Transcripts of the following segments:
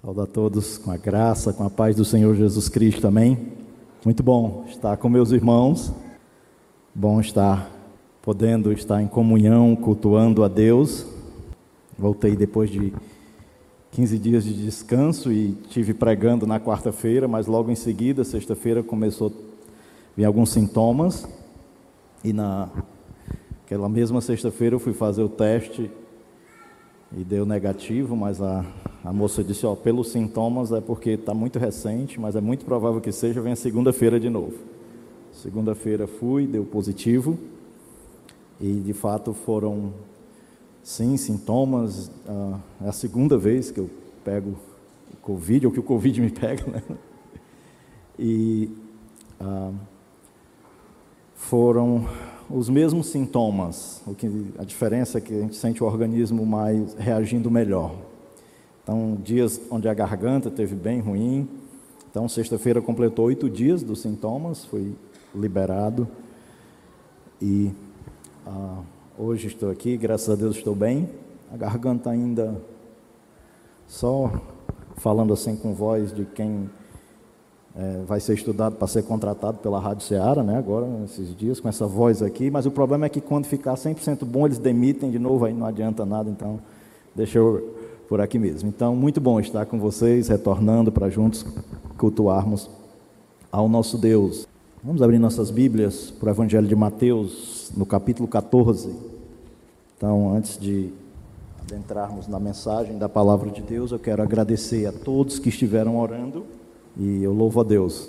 Saúde a todos com a graça, com a paz do Senhor Jesus Cristo, amém? Muito bom estar com meus irmãos, bom estar podendo estar em comunhão, cultuando a Deus. Voltei depois de 15 dias de descanso e tive pregando na quarta-feira, mas logo em seguida, sexta-feira, começou a vir alguns sintomas e na aquela mesma sexta-feira eu fui fazer o teste e deu negativo, mas a, a moça disse, ó, pelos sintomas é porque está muito recente, mas é muito provável que seja, venha segunda-feira de novo. Segunda-feira fui, deu positivo, e de fato foram, sim, sintomas, ah, é a segunda vez que eu pego Covid, ou que o Covid me pega, né? E ah, foram os mesmos sintomas, o que a diferença é que a gente sente o organismo mais reagindo melhor. Então, dias onde a garganta teve bem ruim. Então, sexta-feira completou oito dias dos sintomas, foi liberado. E ah, hoje estou aqui, graças a Deus estou bem. A garganta ainda só falando assim com voz de quem é, vai ser estudado para ser contratado pela Rádio Ceará, né, agora, nesses dias, com essa voz aqui, mas o problema é que quando ficar 100% bom, eles demitem de novo, aí não adianta nada, então deixa eu por aqui mesmo. Então, muito bom estar com vocês, retornando para juntos cultuarmos ao nosso Deus. Vamos abrir nossas Bíblias para o Evangelho de Mateus, no capítulo 14. Então, antes de adentrarmos na mensagem da palavra de Deus, eu quero agradecer a todos que estiveram orando e eu louvo a Deus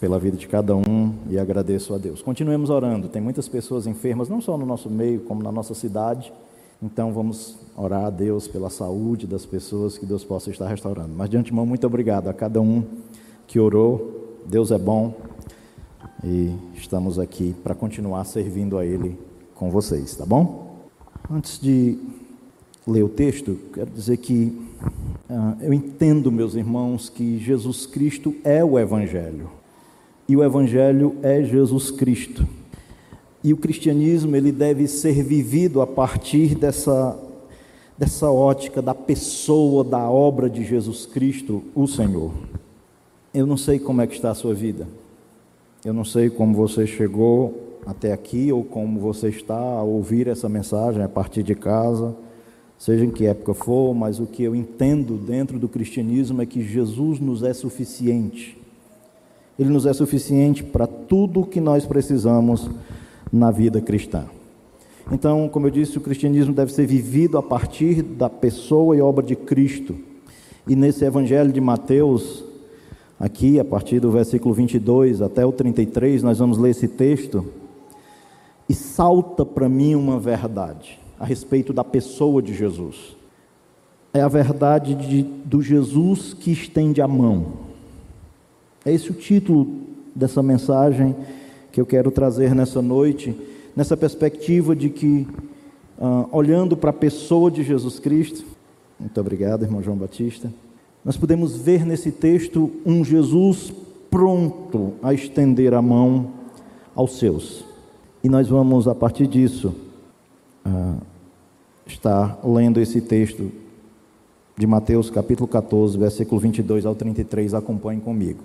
pela vida de cada um e agradeço a Deus. Continuemos orando. Tem muitas pessoas enfermas, não só no nosso meio, como na nossa cidade. Então vamos orar a Deus pela saúde das pessoas, que Deus possa estar restaurando. Mas de antemão, muito obrigado a cada um que orou. Deus é bom e estamos aqui para continuar servindo a Ele com vocês, tá bom? Antes de ler o texto, quero dizer que eu entendo, meus irmãos, que Jesus Cristo é o Evangelho. E o Evangelho é Jesus Cristo. E o cristianismo ele deve ser vivido a partir dessa, dessa ótica da pessoa, da obra de Jesus Cristo, o Senhor. Eu não sei como é que está a sua vida. Eu não sei como você chegou até aqui ou como você está a ouvir essa mensagem a partir de casa seja em que época for, mas o que eu entendo dentro do cristianismo é que Jesus nos é suficiente. Ele nos é suficiente para tudo o que nós precisamos na vida cristã. Então, como eu disse, o cristianismo deve ser vivido a partir da pessoa e obra de Cristo. E nesse evangelho de Mateus, aqui, a partir do versículo 22 até o 33, nós vamos ler esse texto, e salta para mim uma verdade a respeito da pessoa de Jesus. É a verdade de, do Jesus que estende a mão. É esse o título dessa mensagem que eu quero trazer nessa noite, nessa perspectiva de que, uh, olhando para a pessoa de Jesus Cristo, muito obrigado, irmão João Batista, nós podemos ver nesse texto um Jesus pronto a estender a mão aos seus. E nós vamos, a partir disso, ah, está lendo esse texto de Mateus capítulo 14, versículo 22 ao 33, acompanhe comigo.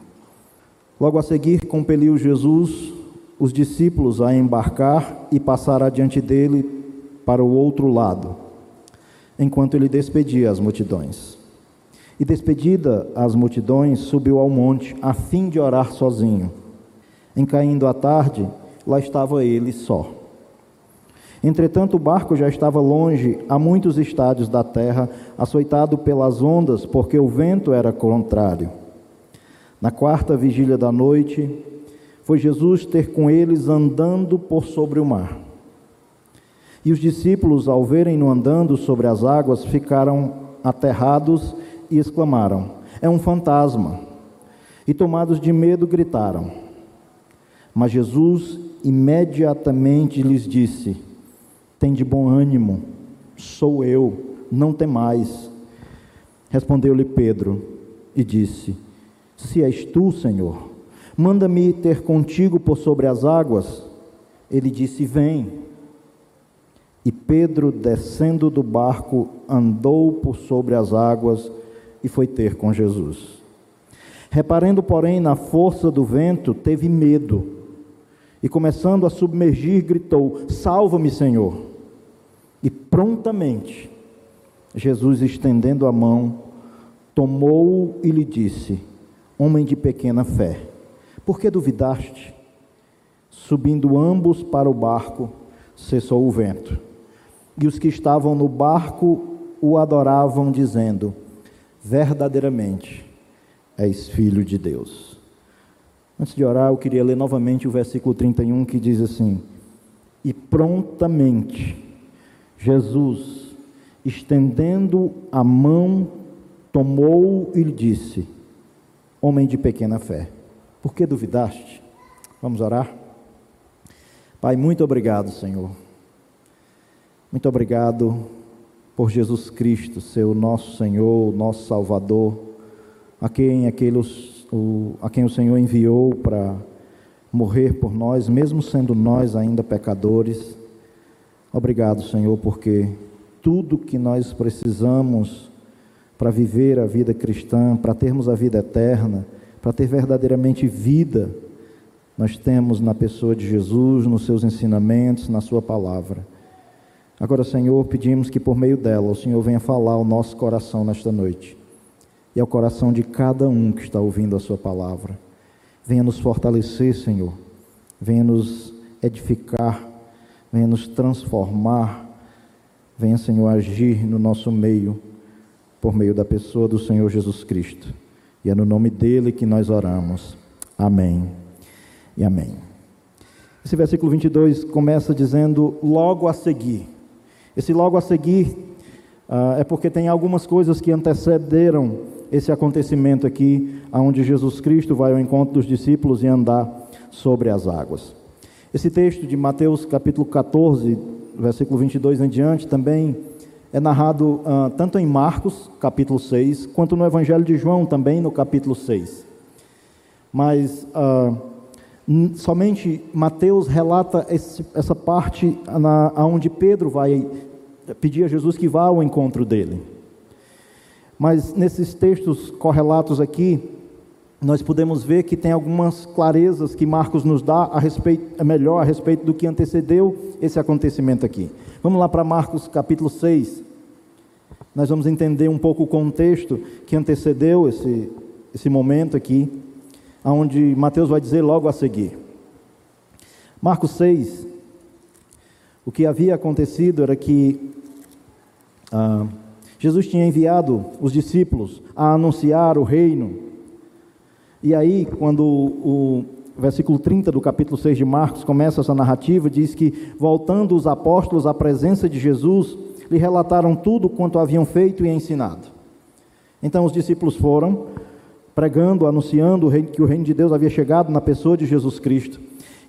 Logo a seguir, compeliu Jesus os discípulos a embarcar e passar adiante dele para o outro lado, enquanto ele despedia as multidões. E despedida as multidões, subiu ao monte a fim de orar sozinho. Em caindo a tarde, lá estava ele só. Entretanto, o barco já estava longe, a muitos estádios da terra, açoitado pelas ondas, porque o vento era contrário. Na quarta vigília da noite, foi Jesus ter com eles andando por sobre o mar. E os discípulos, ao verem-no andando sobre as águas, ficaram aterrados e exclamaram: É um fantasma! E tomados de medo, gritaram. Mas Jesus imediatamente lhes disse: tem de bom ânimo, sou eu, não temais. Respondeu-lhe Pedro e disse: Se és tu, Senhor, manda-me ter contigo por sobre as águas. Ele disse: Vem. E Pedro, descendo do barco, andou por sobre as águas e foi ter com Jesus. Reparando, porém, na força do vento, teve medo e, começando a submergir, gritou: Salva-me, Senhor! E prontamente, Jesus, estendendo a mão, tomou-o e lhe disse: Homem de pequena fé, por que duvidaste? Subindo ambos para o barco, cessou o vento. E os que estavam no barco o adoravam, dizendo: Verdadeiramente és filho de Deus. Antes de orar, eu queria ler novamente o versículo 31 que diz assim: E prontamente Jesus, estendendo a mão, tomou e lhe disse: Homem de pequena fé, por que duvidaste? Vamos orar? Pai, muito obrigado, Senhor. Muito obrigado por Jesus Cristo, ser o nosso Senhor, nosso Salvador, a quem, aqueles, o, a quem o Senhor enviou para morrer por nós, mesmo sendo nós ainda pecadores. Obrigado, Senhor, porque tudo que nós precisamos para viver a vida cristã, para termos a vida eterna, para ter verdadeiramente vida, nós temos na pessoa de Jesus, nos seus ensinamentos, na Sua palavra. Agora, Senhor, pedimos que por meio dela o Senhor venha falar ao nosso coração nesta noite e ao coração de cada um que está ouvindo a Sua palavra. Venha nos fortalecer, Senhor, venha nos edificar, venha nos transformar, venha, Senhor, agir no nosso meio por meio da pessoa do Senhor Jesus Cristo. E é no nome dele que nós oramos. Amém e amém. Esse versículo 22 começa dizendo logo a seguir. Esse logo a seguir uh, é porque tem algumas coisas que antecederam esse acontecimento aqui, onde Jesus Cristo vai ao encontro dos discípulos e andar sobre as águas. Esse texto de Mateus capítulo 14, versículo 22 em diante, também é narrado uh, tanto em Marcos, capítulo 6, quanto no Evangelho de João, também no capítulo 6. Mas uh, somente Mateus relata esse, essa parte na, onde Pedro vai pedir a Jesus que vá ao encontro dele. Mas nesses textos correlatos aqui, nós podemos ver que tem algumas clarezas que Marcos nos dá a respeito, é melhor a respeito do que antecedeu esse acontecimento aqui. Vamos lá para Marcos capítulo 6. Nós vamos entender um pouco o contexto que antecedeu esse, esse momento aqui aonde Mateus vai dizer logo a seguir. Marcos 6, o que havia acontecido era que ah, Jesus tinha enviado os discípulos a anunciar o reino. E aí, quando o, versículo 30 do capítulo 6 de Marcos começa essa narrativa, diz que, voltando os apóstolos à presença de Jesus, lhe relataram tudo quanto haviam feito e ensinado. Então os discípulos foram, pregando, anunciando que o reino de Deus havia chegado na pessoa de Jesus Cristo.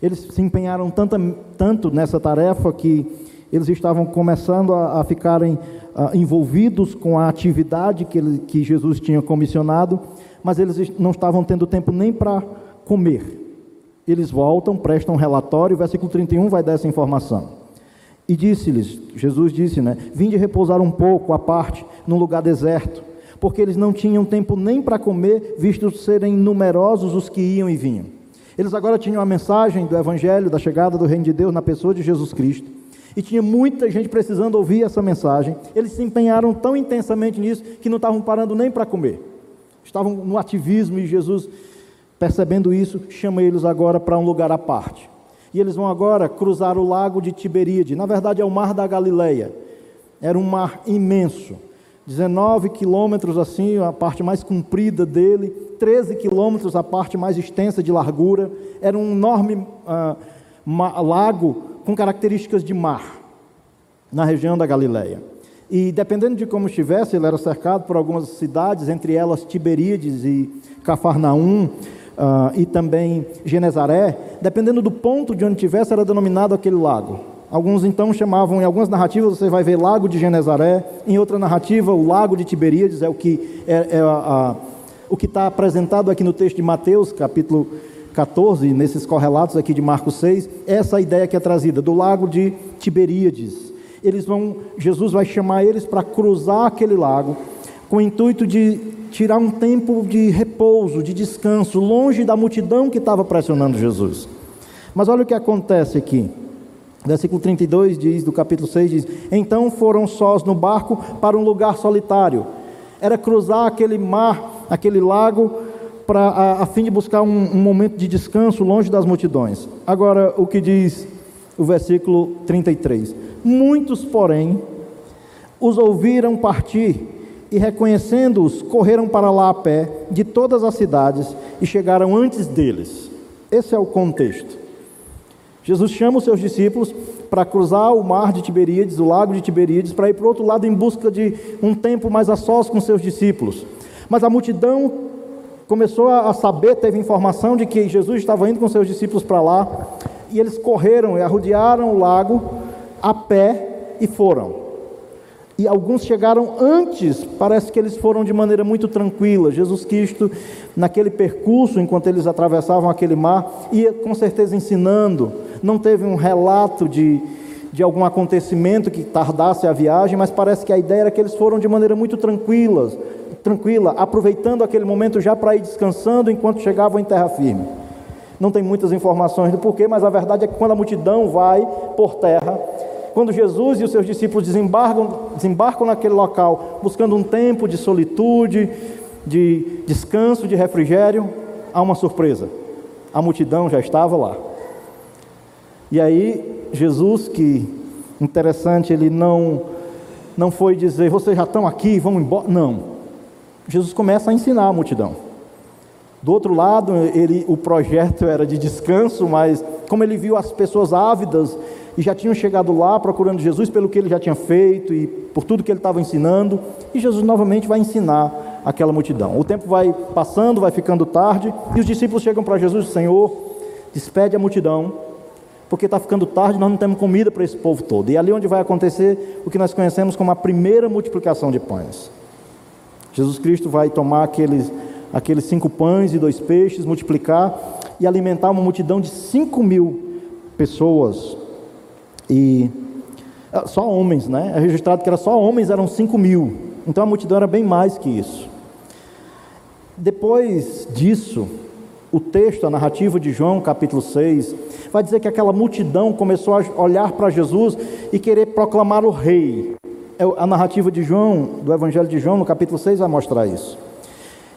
Eles se empenharam tanto, tanto nessa tarefa que eles estavam começando a, a ficarem a, ah, envolvidos com a atividade que, ele, que Jesus tinha comissionado, mas eles não estavam tendo tempo nem para comer. Eles voltam, prestam relatório, o versículo 31 vai dar essa informação. E disse-lhes, Jesus disse, né? Vinde repousar um pouco à parte, num lugar deserto porque eles não tinham tempo nem para comer, visto serem numerosos os que iam e vinham. Eles agora tinham a mensagem do Evangelho, da chegada do Reino de Deus na pessoa de Jesus Cristo. E tinha muita gente precisando ouvir essa mensagem. Eles se empenharam tão intensamente nisso que não estavam parando nem para comer. Estavam no ativismo e Jesus, percebendo isso, chama eles agora para um lugar à parte. E eles vão agora cruzar o lago de Tiberíade. Na verdade, é o mar da Galileia. Era um mar imenso 19 quilômetros assim, a parte mais comprida dele, 13 quilômetros a parte mais extensa de largura. Era um enorme ah, lago com características de mar na região da Galileia. E dependendo de como estivesse, ele era cercado por algumas cidades, entre elas Tiberíades e Cafarnaum, uh, e também Genezaré. Dependendo do ponto de onde estivesse, era denominado aquele lago. Alguns então chamavam, em algumas narrativas você vai ver Lago de Genezaré, em outra narrativa o Lago de Tiberíades é o que é, é a, a, o que está apresentado aqui no texto de Mateus, capítulo 14, nesses correlatos aqui de Marcos 6, essa ideia que é trazida do Lago de Tiberíades. Eles vão, Jesus vai chamar eles para cruzar aquele lago com o intuito de tirar um tempo de repouso, de descanso, longe da multidão que estava pressionando Jesus. Mas olha o que acontece aqui. Versículo 32 diz, do capítulo 6 diz: Então foram sós no barco para um lugar solitário. Era cruzar aquele mar, aquele lago, para a, a fim de buscar um, um momento de descanso longe das multidões. Agora, o que diz o versículo 33: Muitos, porém, os ouviram partir e, reconhecendo-os, correram para lá a pé de todas as cidades e chegaram antes deles. Esse é o contexto. Jesus chama os seus discípulos para cruzar o mar de Tiberíades, o lago de Tiberíades, para ir para o outro lado em busca de um tempo mais a sós com seus discípulos. Mas a multidão começou a saber, teve informação de que Jesus estava indo com seus discípulos para lá, e eles correram e arrodearam o lago a pé e foram. E alguns chegaram antes, parece que eles foram de maneira muito tranquila. Jesus Cristo, naquele percurso, enquanto eles atravessavam aquele mar, ia com certeza ensinando. Não teve um relato de, de algum acontecimento que tardasse a viagem, mas parece que a ideia era que eles foram de maneira muito tranquilas, tranquila, aproveitando aquele momento já para ir descansando enquanto chegavam em terra firme. Não tem muitas informações do porquê, mas a verdade é que quando a multidão vai por terra, quando Jesus e os seus discípulos desembarcam, desembarcam naquele local, buscando um tempo de solitude, de descanso, de refrigério, há uma surpresa. A multidão já estava lá. E aí, Jesus, que interessante, ele não, não foi dizer, vocês já estão aqui, vamos embora. Não. Jesus começa a ensinar a multidão. Do outro lado, ele, o projeto era de descanso, mas como ele viu as pessoas ávidas e já tinham chegado lá procurando Jesus pelo que ele já tinha feito e por tudo que ele estava ensinando, e Jesus novamente vai ensinar aquela multidão. O tempo vai passando, vai ficando tarde, e os discípulos chegam para Jesus: Senhor, despede a multidão, porque está ficando tarde, nós não temos comida para esse povo todo. E é ali onde vai acontecer o que nós conhecemos como a primeira multiplicação de pães. Jesus Cristo vai tomar aqueles, aqueles cinco pães e dois peixes, multiplicar e alimentar uma multidão de cinco mil pessoas. E ah, só homens, né? É registrado que era só homens, eram 5 mil. Então a multidão era bem mais que isso. Depois disso, o texto, a narrativa de João, capítulo 6, vai dizer que aquela multidão começou a olhar para Jesus e querer proclamar o rei. É a narrativa de João, do Evangelho de João, no capítulo 6, vai mostrar isso.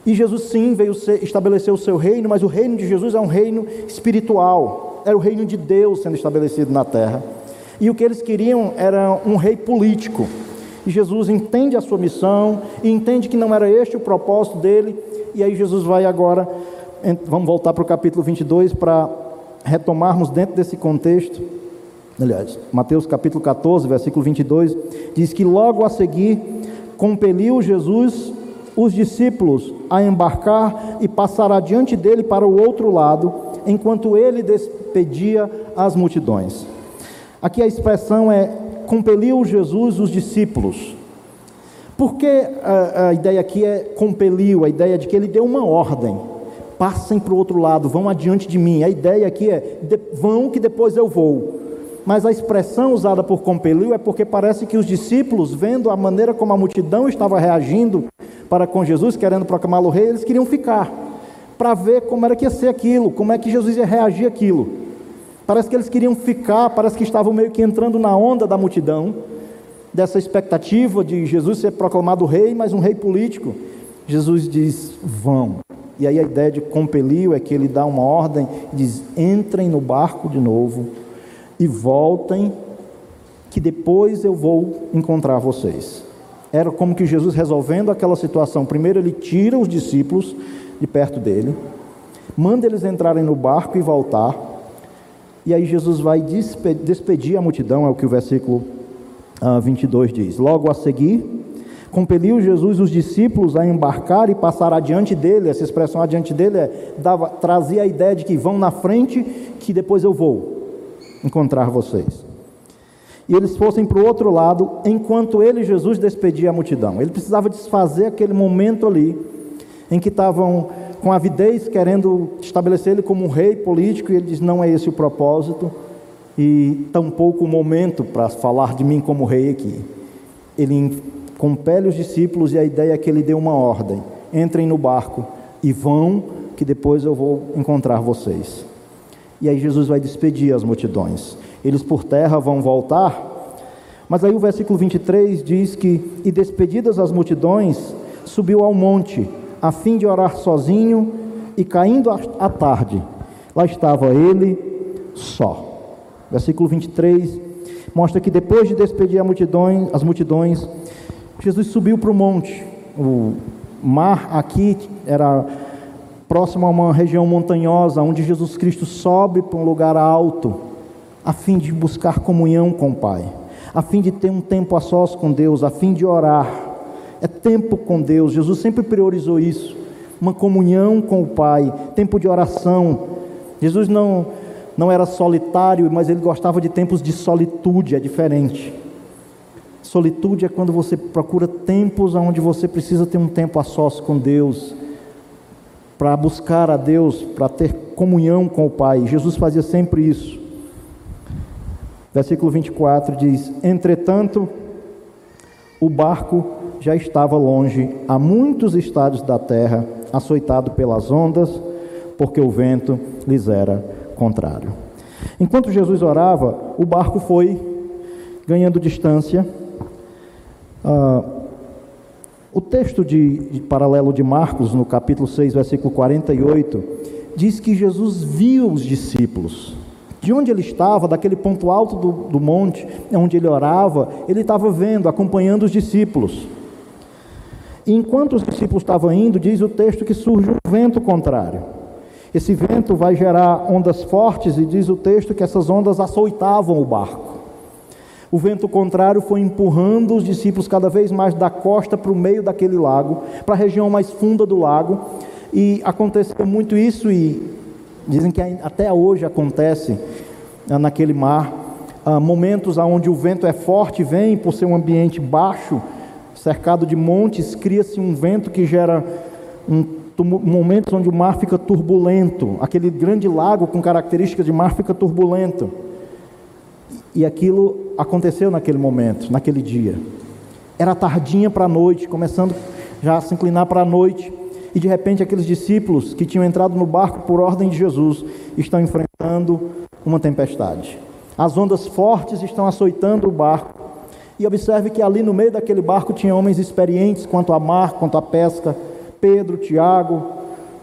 E Jesus sim veio estabelecer o seu reino, mas o reino de Jesus é um reino espiritual, era o reino de Deus sendo estabelecido na terra. E o que eles queriam era um rei político. E Jesus entende a sua missão e entende que não era este o propósito dele. E aí Jesus vai agora, vamos voltar para o capítulo 22 para retomarmos dentro desse contexto. Aliás, Mateus capítulo 14, versículo 22, diz que logo a seguir compeliu Jesus os discípulos a embarcar e passar adiante dele para o outro lado, enquanto ele despedia as multidões. Aqui a expressão é compeliu Jesus os discípulos. Porque a, a ideia aqui é compeliu, a ideia de que ele deu uma ordem. Passem para o outro lado, vão adiante de mim. A ideia aqui é de, vão que depois eu vou. Mas a expressão usada por compeliu é porque parece que os discípulos, vendo a maneira como a multidão estava reagindo para com Jesus, querendo proclamá-lo rei, eles queriam ficar para ver como era que ia ser aquilo, como é que Jesus ia reagir aquilo. Parece que eles queriam ficar, parece que estavam meio que entrando na onda da multidão, dessa expectativa de Jesus ser proclamado rei, mas um rei político. Jesus diz: vão. E aí a ideia de compeliu é que ele dá uma ordem, diz: entrem no barco de novo e voltem, que depois eu vou encontrar vocês. Era como que Jesus resolvendo aquela situação. Primeiro ele tira os discípulos de perto dele, manda eles entrarem no barco e voltar. E aí Jesus vai despedir a multidão, é o que o versículo 22 ah, diz. Logo a seguir, compeliu Jesus os discípulos a embarcar e passar adiante dele. Essa expressão adiante dele é, dava, trazia a ideia de que vão na frente, que depois eu vou encontrar vocês. E eles fossem para o outro lado, enquanto ele, Jesus, despedia a multidão. Ele precisava desfazer aquele momento ali, em que estavam com avidez, querendo estabelecer ele como um rei político, e ele diz: não é esse o propósito, e tampouco o momento para falar de mim como rei aqui. Ele compele os discípulos e a ideia é que ele dê uma ordem: entrem no barco e vão, que depois eu vou encontrar vocês. E aí Jesus vai despedir as multidões. Eles por terra vão voltar, mas aí o versículo 23 diz que, e despedidas as multidões, subiu ao monte, a fim de orar sozinho, e caindo à tarde, lá estava ele só. Versículo 23 mostra que depois de despedir as multidões, Jesus subiu para o monte. O mar aqui era próximo a uma região montanhosa, onde Jesus Cristo sobe para um lugar alto, a fim de buscar comunhão com o Pai, a fim de ter um tempo a sós com Deus, a fim de orar. É tempo com Deus, Jesus sempre priorizou isso, uma comunhão com o Pai, tempo de oração. Jesus não, não era solitário, mas ele gostava de tempos de solitude, é diferente. Solitude é quando você procura tempos onde você precisa ter um tempo a sós com Deus, para buscar a Deus, para ter comunhão com o Pai. Jesus fazia sempre isso. Versículo 24 diz: Entretanto, o barco já estava longe, a muitos estados da terra, açoitado pelas ondas, porque o vento lhes era contrário. Enquanto Jesus orava, o barco foi ganhando distância. Ah, o texto de, de, paralelo de Marcos, no capítulo 6, versículo 48, diz que Jesus viu os discípulos. De onde ele estava, daquele ponto alto do, do monte, onde ele orava, ele estava vendo, acompanhando os discípulos. E enquanto os discípulos estavam indo, diz o texto que surge um vento contrário. Esse vento vai gerar ondas fortes, e diz o texto que essas ondas açoitavam o barco. O vento contrário foi empurrando os discípulos cada vez mais da costa para o meio daquele lago, para a região mais funda do lago. E aconteceu muito isso, e dizem que até hoje acontece ah, naquele mar. Ah, momentos onde o vento é forte, vem por ser um ambiente baixo, cercado de montes, cria-se um vento que gera um, momentos onde o mar fica turbulento. Aquele grande lago com características de mar fica turbulento. E aquilo aconteceu naquele momento, naquele dia. Era tardinha para a noite, começando já a se inclinar para a noite. E de repente aqueles discípulos que tinham entrado no barco por ordem de Jesus estão enfrentando uma tempestade. As ondas fortes estão açoitando o barco. E observe que ali no meio daquele barco tinha homens experientes quanto a mar, quanto a pesca. Pedro, Tiago,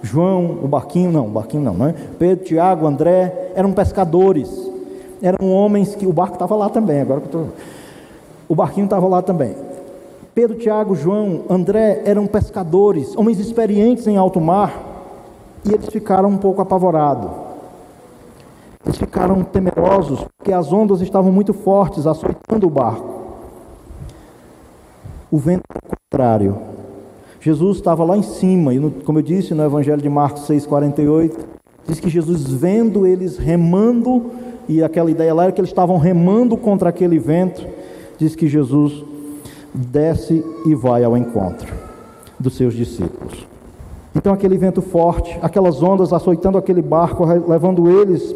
João, o barquinho não, o barquinho não, não é? Pedro, Tiago, André, eram pescadores eram homens que o barco estava lá também, agora que tô... o barquinho estava lá também. Pedro, Tiago, João, André eram pescadores, homens experientes em alto mar, e eles ficaram um pouco apavorados. Eles ficaram temerosos, porque as ondas estavam muito fortes, açoitando o barco. O vento contrário. Jesus estava lá em cima, e como eu disse no Evangelho de Marcos 6,48, diz que Jesus, vendo eles remando e aquela ideia lá era que eles estavam remando contra aquele vento. Diz que Jesus desce e vai ao encontro dos seus discípulos. Então, aquele vento forte, aquelas ondas açoitando aquele barco, levando eles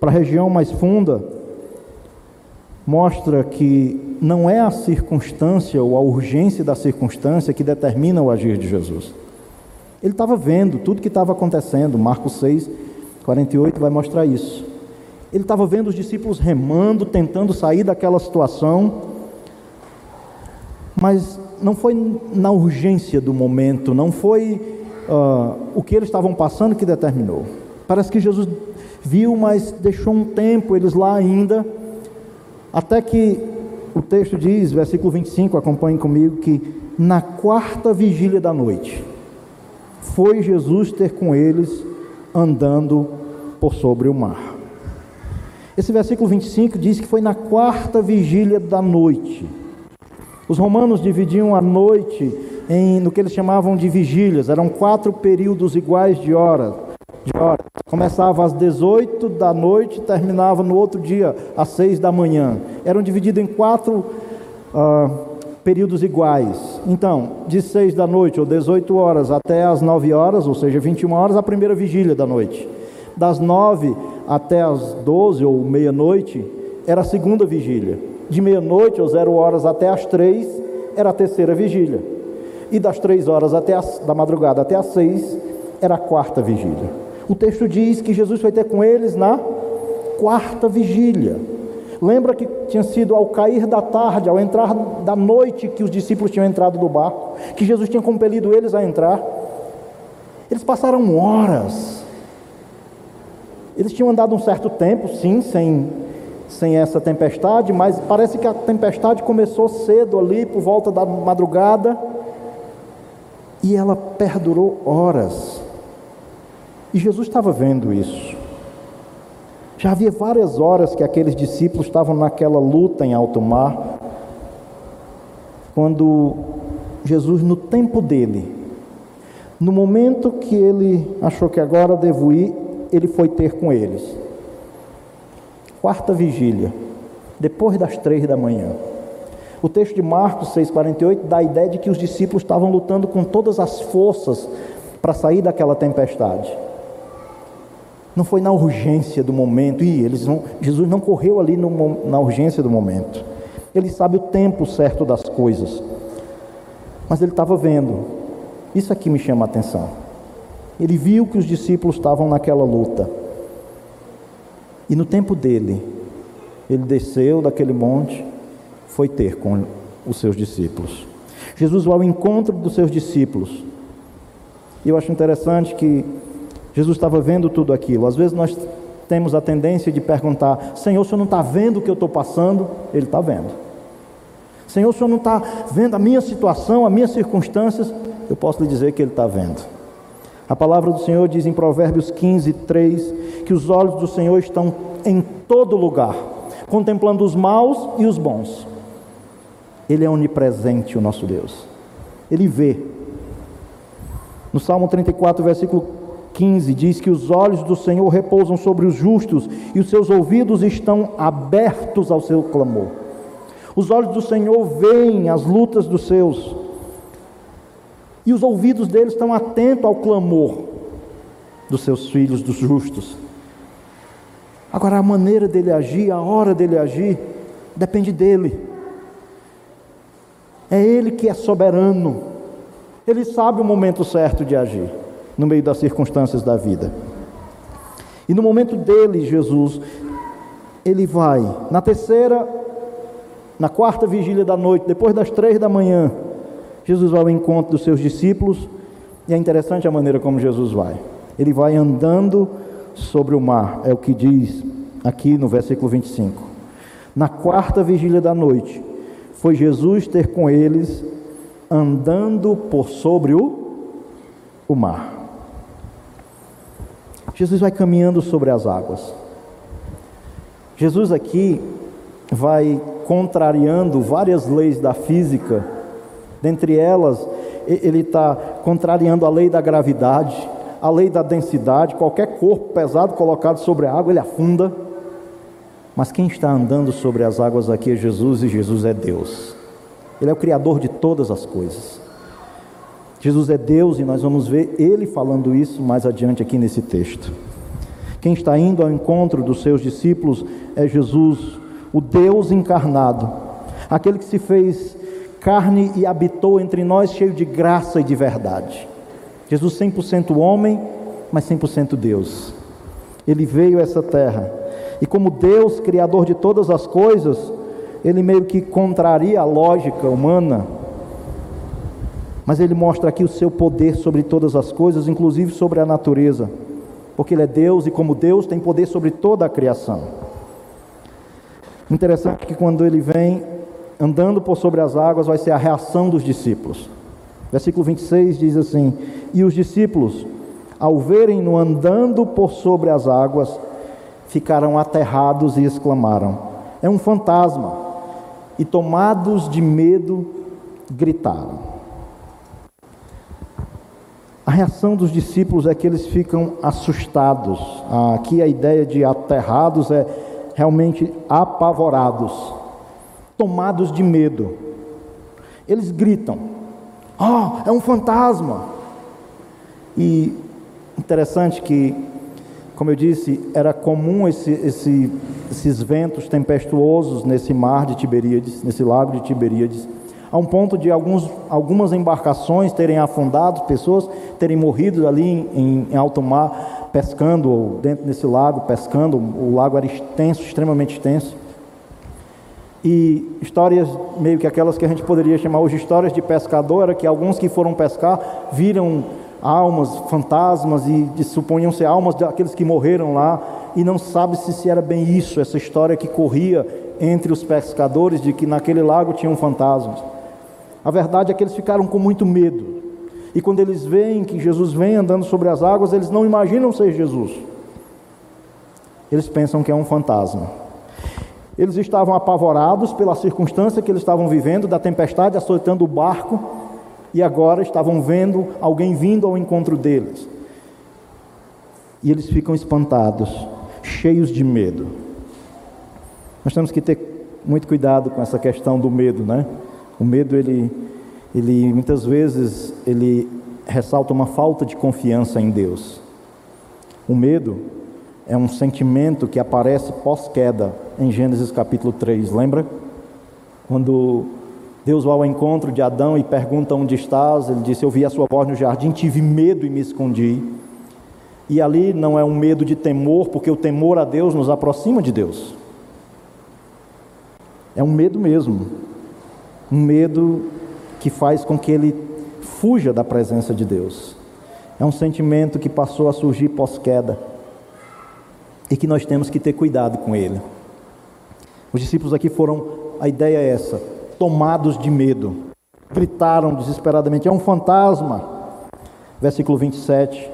para a região mais funda, mostra que não é a circunstância ou a urgência da circunstância que determina o agir de Jesus. Ele estava vendo tudo que estava acontecendo, Marcos 6, 48 vai mostrar isso. Ele estava vendo os discípulos remando, tentando sair daquela situação, mas não foi na urgência do momento, não foi uh, o que eles estavam passando que determinou. Parece que Jesus viu, mas deixou um tempo eles lá ainda, até que o texto diz, versículo 25, acompanhe comigo, que na quarta vigília da noite, foi Jesus ter com eles andando por sobre o mar. Esse versículo 25 diz que foi na quarta vigília da noite. Os romanos dividiam a noite em, no que eles chamavam de vigílias, eram quatro períodos iguais de horas. De. Começava às 18 da noite terminava no outro dia, às 6 da manhã. Eram divididos em quatro uh, períodos iguais. Então, de 6 da noite ou 18 horas até as 9 horas, ou seja, 21 horas, a primeira vigília da noite. Das 9 até as 12 ou meia-noite era a segunda vigília. De meia-noite ou zero horas até as três era a terceira vigília. E das três horas até a, da madrugada até as seis era a quarta vigília. O texto diz que Jesus foi ter com eles na quarta vigília. Lembra que tinha sido ao cair da tarde, ao entrar da noite, que os discípulos tinham entrado do barco, que Jesus tinha compelido eles a entrar. Eles passaram horas. Eles tinham andado um certo tempo, sim, sem, sem essa tempestade, mas parece que a tempestade começou cedo ali, por volta da madrugada, e ela perdurou horas. E Jesus estava vendo isso. Já havia várias horas que aqueles discípulos estavam naquela luta em alto mar, quando Jesus, no tempo dele, no momento que ele achou que agora devo ir, ele foi ter com eles. Quarta vigília, depois das três da manhã. O texto de Marcos 6,48 dá a ideia de que os discípulos estavam lutando com todas as forças para sair daquela tempestade. Não foi na urgência do momento, e eles não, Jesus não correu ali no, na urgência do momento. Ele sabe o tempo certo das coisas. Mas ele estava vendo. Isso aqui me chama a atenção. Ele viu que os discípulos estavam naquela luta. E no tempo dele, ele desceu daquele monte, foi ter com os seus discípulos. Jesus vai ao encontro dos seus discípulos. E eu acho interessante que Jesus estava vendo tudo aquilo. Às vezes nós temos a tendência de perguntar: Senhor, o senhor não está vendo o que eu estou passando? Ele está vendo. Senhor, o senhor não está vendo a minha situação, as minhas circunstâncias? Eu posso lhe dizer que ele está vendo. A palavra do Senhor diz em Provérbios 15, 3, que os olhos do Senhor estão em todo lugar, contemplando os maus e os bons. Ele é onipresente, o nosso Deus. Ele vê. No Salmo 34, versículo 15 diz que os olhos do Senhor repousam sobre os justos e os seus ouvidos estão abertos ao seu clamor. Os olhos do Senhor veem as lutas dos seus e os ouvidos deles estão atentos ao clamor dos seus filhos, dos justos. Agora, a maneira dele agir, a hora dele agir, depende dele. É ele que é soberano, ele sabe o momento certo de agir no meio das circunstâncias da vida. E no momento dele, Jesus, ele vai na terceira, na quarta vigília da noite, depois das três da manhã, Jesus vai ao encontro dos seus discípulos, e é interessante a maneira como Jesus vai. Ele vai andando sobre o mar, é o que diz aqui no versículo 25. Na quarta vigília da noite, foi Jesus ter com eles andando por sobre o, o mar. Jesus vai caminhando sobre as águas. Jesus aqui vai contrariando várias leis da física, dentre elas, ele está contrariando a lei da gravidade, a lei da densidade, qualquer corpo pesado colocado sobre a água, ele afunda. Mas quem está andando sobre as águas aqui é Jesus e Jesus é Deus. Ele é o Criador de todas as coisas. Jesus é Deus e nós vamos ver ele falando isso mais adiante aqui nesse texto. Quem está indo ao encontro dos seus discípulos é Jesus, o Deus encarnado, aquele que se fez carne e habitou entre nós cheio de graça e de verdade. Jesus 100% homem, mas 100% Deus. Ele veio a essa terra e como Deus, criador de todas as coisas, ele meio que contraria a lógica humana mas ele mostra aqui o seu poder sobre todas as coisas, inclusive sobre a natureza, porque ele é Deus e, como Deus, tem poder sobre toda a criação. Interessante que quando ele vem andando por sobre as águas, vai ser a reação dos discípulos. Versículo 26 diz assim: E os discípulos, ao verem-no andando por sobre as águas, ficaram aterrados e exclamaram: É um fantasma! E tomados de medo, gritaram. A reação dos discípulos é que eles ficam assustados. Aqui a ideia de aterrados é realmente apavorados, tomados de medo. Eles gritam: Oh, é um fantasma! E interessante que, como eu disse, era comum esse, esse, esses ventos tempestuosos nesse mar de Tiberíades, nesse lago de Tiberíades. a um ponto de alguns, algumas embarcações terem afundado, pessoas terem morrido ali em, em alto mar, pescando, ou dentro desse lago, pescando. O lago era extenso, extremamente extenso. E histórias meio que aquelas que a gente poderia chamar hoje histórias de pescador, era que alguns que foram pescar viram almas, fantasmas, e supunham ser almas daqueles que morreram lá, e não sabe se, se era bem isso, essa história que corria entre os pescadores de que naquele lago tinham fantasmas. A verdade é que eles ficaram com muito medo. E quando eles veem que Jesus vem andando sobre as águas, eles não imaginam ser Jesus. Eles pensam que é um fantasma. Eles estavam apavorados pela circunstância que eles estavam vivendo, da tempestade açoitando o barco, e agora estavam vendo alguém vindo ao encontro deles. E eles ficam espantados, cheios de medo. Nós temos que ter muito cuidado com essa questão do medo, né? O medo ele ele muitas vezes ele ressalta uma falta de confiança em Deus. O medo é um sentimento que aparece pós-queda em Gênesis capítulo 3, lembra? Quando Deus vai ao encontro de Adão e pergunta onde estás, ele disse: Eu vi a sua voz no jardim, tive medo e me escondi. E ali não é um medo de temor, porque o temor a Deus nos aproxima de Deus. É um medo mesmo. Um medo que faz com que ele fuja da presença de Deus. É um sentimento que passou a surgir pós-queda e que nós temos que ter cuidado com ele. Os discípulos aqui foram, a ideia é essa, tomados de medo, gritaram desesperadamente: é um fantasma. Versículo 27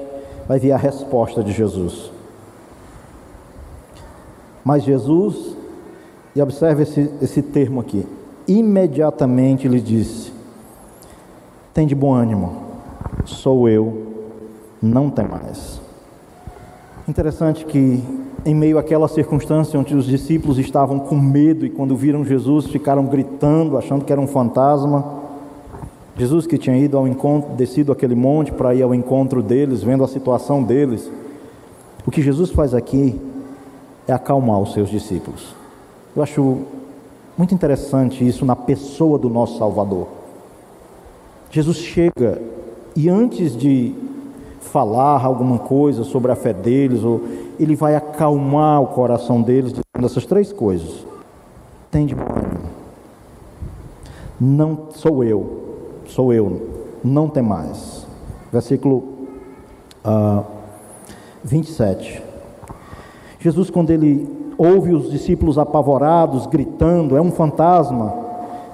vai vir a resposta de Jesus. Mas Jesus, e observe esse, esse termo aqui, imediatamente lhe disse: tem de bom ânimo, sou eu, não tem mais. Interessante que, em meio àquela circunstância onde os discípulos estavam com medo e quando viram Jesus ficaram gritando, achando que era um fantasma, Jesus que tinha ido ao encontro, descido aquele monte para ir ao encontro deles, vendo a situação deles, o que Jesus faz aqui é acalmar os seus discípulos. Eu acho muito interessante isso na pessoa do nosso Salvador. Jesus chega e antes de falar alguma coisa sobre a fé deles, ou ele vai acalmar o coração deles dizendo essas três coisas. Tem de bom ânimo. Não sou eu, sou eu, não tem mais. Versículo uh, ah, 27. Jesus, quando ele ouve os discípulos apavorados, gritando, é um fantasma,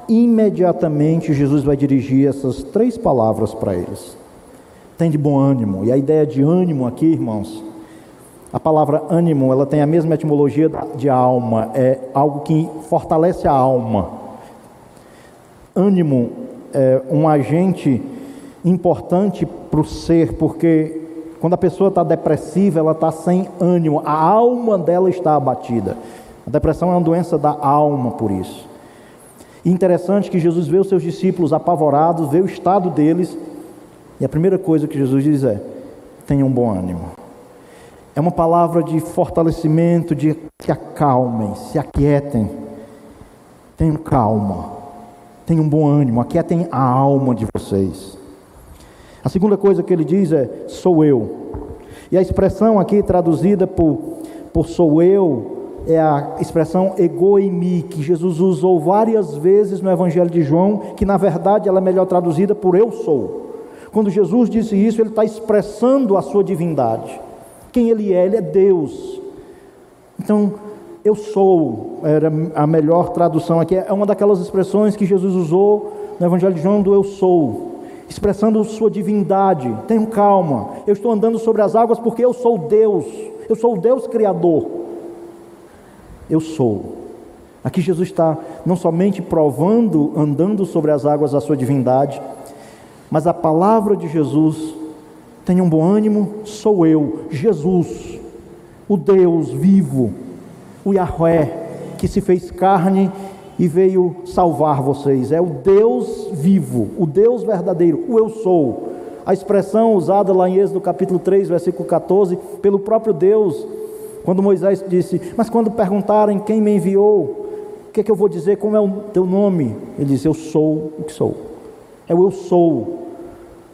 imediatamente Jesus vai dirigir essas três palavras para eles. Tem de bom ânimo. E a ideia de ânimo aqui, irmãos, a palavra ânimo, ela tem a mesma etimologia de alma, é algo que fortalece a alma. Ânimo é um agente importante para o ser, porque quando a pessoa está depressiva, ela está sem ânimo, a alma dela está abatida. A depressão é uma doença da alma, por isso. E interessante que Jesus vê os seus discípulos apavorados, vê o estado deles, e a primeira coisa que Jesus diz é: tenham bom ânimo. É uma palavra de fortalecimento, de se acalmem, se aquietem, tenham calma, tenham bom ânimo, aquietem a alma de vocês. A segunda coisa que ele diz é: sou eu. E a expressão aqui traduzida por, por sou eu é a expressão egoimi, que Jesus usou várias vezes no Evangelho de João, que na verdade ela é melhor traduzida por eu sou. Quando Jesus disse isso, ele está expressando a sua divindade. Quem ele é? Ele é Deus. Então, eu sou, era a melhor tradução aqui, é uma daquelas expressões que Jesus usou no Evangelho de João do eu sou, expressando sua divindade. Tenham calma, eu estou andando sobre as águas porque eu sou Deus, eu sou o Deus Criador eu sou. Aqui Jesus está não somente provando, andando sobre as águas a sua divindade, mas a palavra de Jesus, tenha um bom ânimo, sou eu, Jesus, o Deus vivo, o Yahweh, que se fez carne e veio salvar vocês. É o Deus vivo, o Deus verdadeiro, o eu sou. A expressão usada lá em Êxodo capítulo 3, versículo 14, pelo próprio Deus, quando Moisés disse: Mas quando perguntarem quem me enviou, O que é que eu vou dizer? Como é o teu nome? Ele diz: Eu sou o que sou. É o eu sou.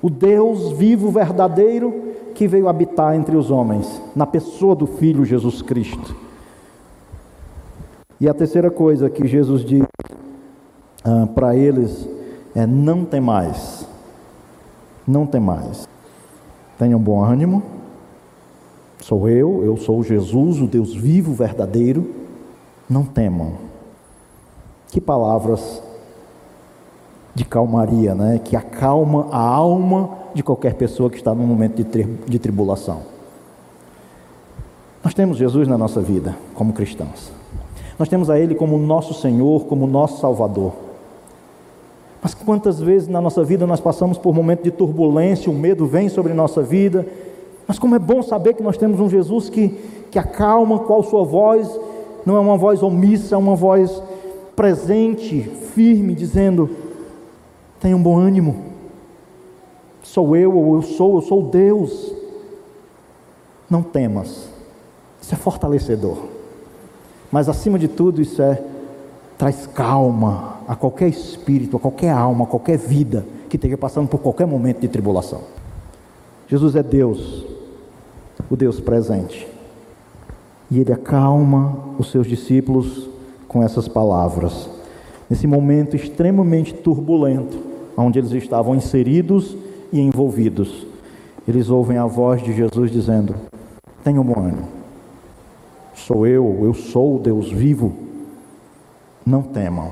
O Deus vivo, verdadeiro, que veio habitar entre os homens, na pessoa do Filho Jesus Cristo. E a terceira coisa que Jesus diz ah, para eles é: Não tem mais. Não tem mais. Tenham bom ânimo. Sou eu, eu sou Jesus, o Deus vivo, verdadeiro. Não temam. Que palavras de calmaria, né? Que acalma a alma de qualquer pessoa que está num momento de, tri de tribulação. Nós temos Jesus na nossa vida como cristãos. Nós temos a Ele como nosso Senhor, como nosso Salvador. Mas quantas vezes na nossa vida nós passamos por momentos de turbulência, o medo vem sobre nossa vida, mas como é bom saber que nós temos um Jesus que, que acalma, qual sua voz não é uma voz omissa, é uma voz presente, firme, dizendo: tenham bom ânimo, sou eu ou eu sou, eu sou Deus. Não temas, isso é fortalecedor, mas acima de tudo, isso é traz calma a qualquer espírito, a qualquer alma, a qualquer vida que esteja passando por qualquer momento de tribulação. Jesus é Deus, o Deus presente. E ele acalma os seus discípulos com essas palavras. Nesse momento extremamente turbulento, onde eles estavam inseridos e envolvidos, eles ouvem a voz de Jesus dizendo: Tenham bom ânimo, sou eu, eu sou o Deus vivo, não temam.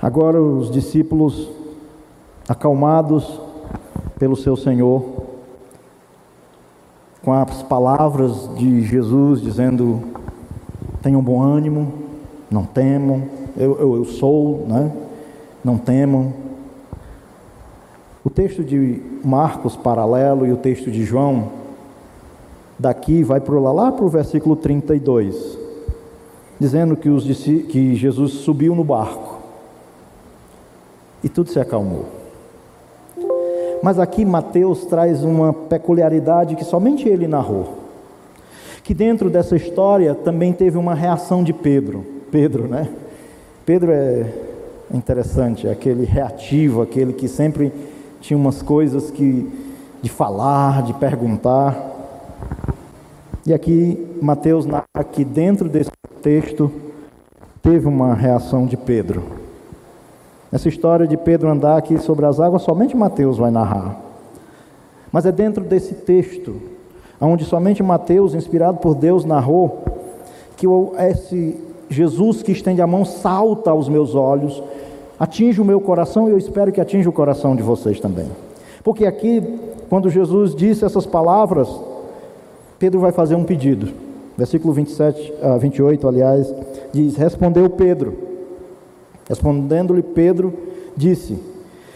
Agora os discípulos, acalmados pelo seu Senhor, com as palavras de Jesus dizendo: tenham bom ânimo, não temam, eu, eu, eu sou, né? não temam. O texto de Marcos paralelo e o texto de João, daqui vai para lá, lá para o versículo 32, dizendo que, os, que Jesus subiu no barco e tudo se acalmou. Mas aqui Mateus traz uma peculiaridade que somente ele narrou que dentro dessa história também teve uma reação de Pedro. Pedro, né? Pedro é interessante, é aquele reativo, aquele que sempre tinha umas coisas que de falar, de perguntar. E aqui Mateus narra que dentro desse texto teve uma reação de Pedro. Essa história de Pedro andar aqui sobre as águas somente Mateus vai narrar. Mas é dentro desse texto onde somente Mateus, inspirado por Deus, narrou que esse Jesus que estende a mão salta aos meus olhos, atinge o meu coração e eu espero que atinja o coração de vocês também. Porque aqui, quando Jesus disse essas palavras, Pedro vai fazer um pedido. Versículo 27, 28, aliás, diz: Respondeu Pedro. Respondendo-lhe Pedro, disse: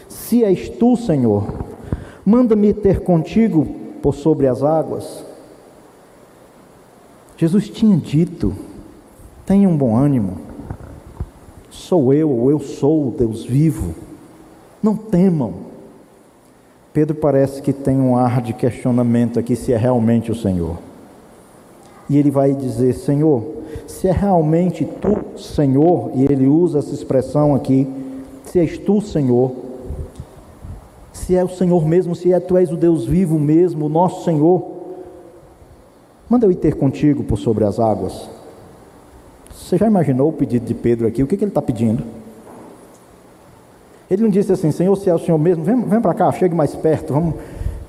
Se és tu, Senhor, manda-me ter contigo por sobre as águas. Jesus tinha dito: tenham bom ânimo, sou eu, eu sou o Deus vivo, não temam. Pedro parece que tem um ar de questionamento aqui se é realmente o Senhor. E ele vai dizer: Senhor, se é realmente tu, Senhor, e ele usa essa expressão aqui, se és tu, Senhor, se é o Senhor mesmo, se é tu és o Deus vivo mesmo, o nosso Senhor, manda eu ir ter contigo por sobre as águas. Você já imaginou o pedido de Pedro aqui? O que, que ele está pedindo? Ele não disse assim, Senhor, se é o Senhor mesmo, vem, vem para cá, chegue mais perto, vamos,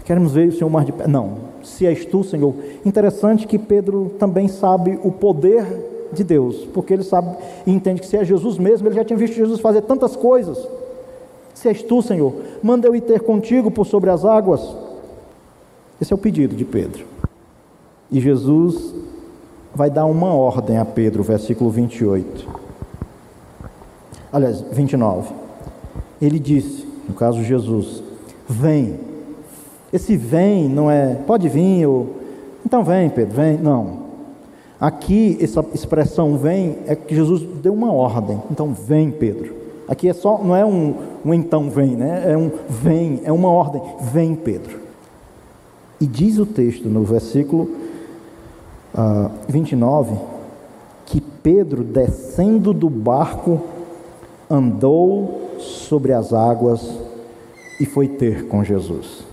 queremos ver o Senhor mais de perto. Não, se és tu, Senhor. Interessante que Pedro também sabe o poder de Deus, porque ele sabe e entende que se é Jesus mesmo, ele já tinha visto Jesus fazer tantas coisas. Se és tu, Senhor, manda eu ir ter contigo por sobre as águas. Esse é o pedido de Pedro. E Jesus vai dar uma ordem a Pedro, versículo 28. Aliás, 29. Ele disse, no caso Jesus, vem. Esse vem não é, pode vir, ou, então vem, Pedro, vem. Não. Aqui, essa expressão vem é que Jesus deu uma ordem. Então, vem, Pedro. Aqui é só, não é um, um então vem, né? É um vem, é uma ordem. Vem, Pedro. E diz o texto no versículo uh, ah, 29 que Pedro, descendo do barco, andou sobre as águas e foi ter com Jesus.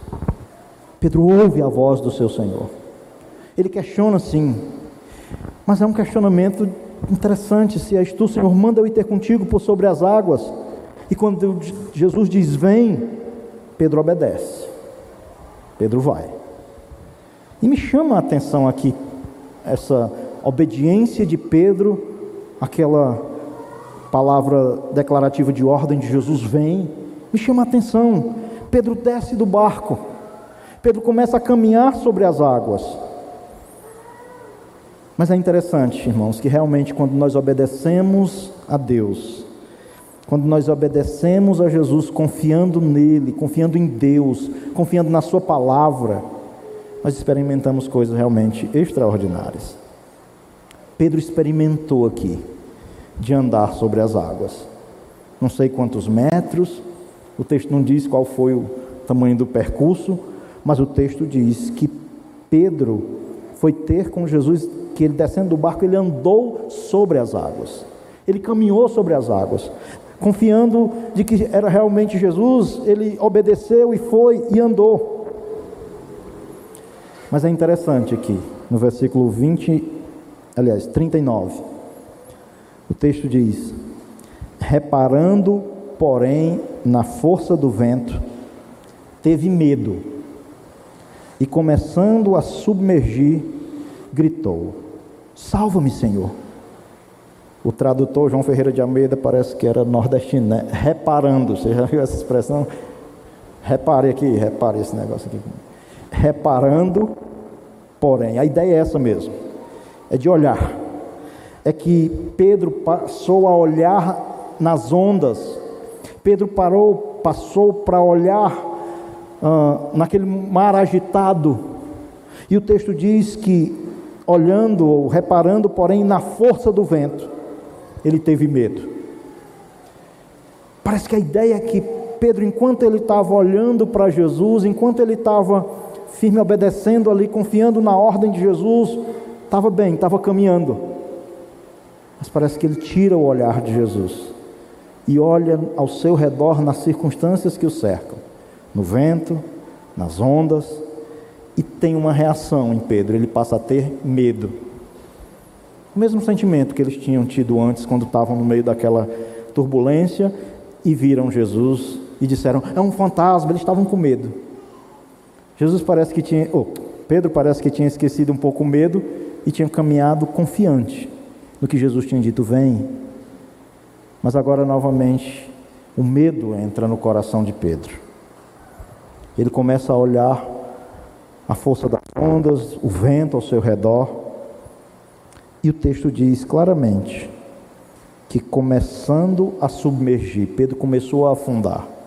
Pedro ouve a voz do seu Senhor. Ele questiona sim, mas é um questionamento interessante. Se és tu, Senhor, manda eu ir ter contigo por sobre as águas. E quando Jesus diz vem, Pedro obedece. Pedro vai. E me chama a atenção aqui essa obediência de Pedro, aquela palavra declarativa de ordem de Jesus vem, me chama a atenção. Pedro desce do barco. Pedro começa a caminhar sobre as águas. Mas é interessante, irmãos, que realmente quando nós obedecemos a Deus, quando nós obedecemos a Jesus confiando nele, confiando em Deus, confiando na Sua palavra, nós experimentamos coisas realmente extraordinárias. Pedro experimentou aqui de andar sobre as águas. Não sei quantos metros, o texto não diz qual foi o tamanho do percurso, mas o texto diz que Pedro foi ter com Jesus, que ele descendo do barco, ele andou sobre as águas. Ele caminhou sobre as águas, confiando de que era realmente Jesus, ele obedeceu e foi e andou. Mas é interessante aqui, no versículo 20, aliás, 39. O texto diz: Reparando, porém, na força do vento, teve medo e, começando a submergir, gritou: Salva-me, Senhor. O tradutor João Ferreira de Almeida parece que era nordestino, né? Reparando, você já viu essa expressão? Repare aqui, repare esse negócio aqui reparando, porém, a ideia é essa mesmo, é de olhar. É que Pedro passou a olhar nas ondas, Pedro parou, passou para olhar uh, naquele mar agitado, e o texto diz que, olhando ou reparando, porém, na força do vento, ele teve medo. Parece que a ideia é que Pedro, enquanto ele estava olhando para Jesus, enquanto ele estava firme obedecendo ali, confiando na ordem de Jesus, estava bem, estava caminhando. Mas parece que ele tira o olhar de Jesus e olha ao seu redor nas circunstâncias que o cercam, no vento, nas ondas, e tem uma reação em Pedro, ele passa a ter medo. O mesmo sentimento que eles tinham tido antes quando estavam no meio daquela turbulência e viram Jesus e disseram: "É um fantasma", eles estavam com medo. Jesus parece que tinha, oh, Pedro parece que tinha esquecido um pouco o medo e tinha caminhado confiante no que Jesus tinha dito: vem. Mas agora novamente o medo entra no coração de Pedro. Ele começa a olhar a força das ondas, o vento ao seu redor, e o texto diz claramente que começando a submergir, Pedro começou a afundar.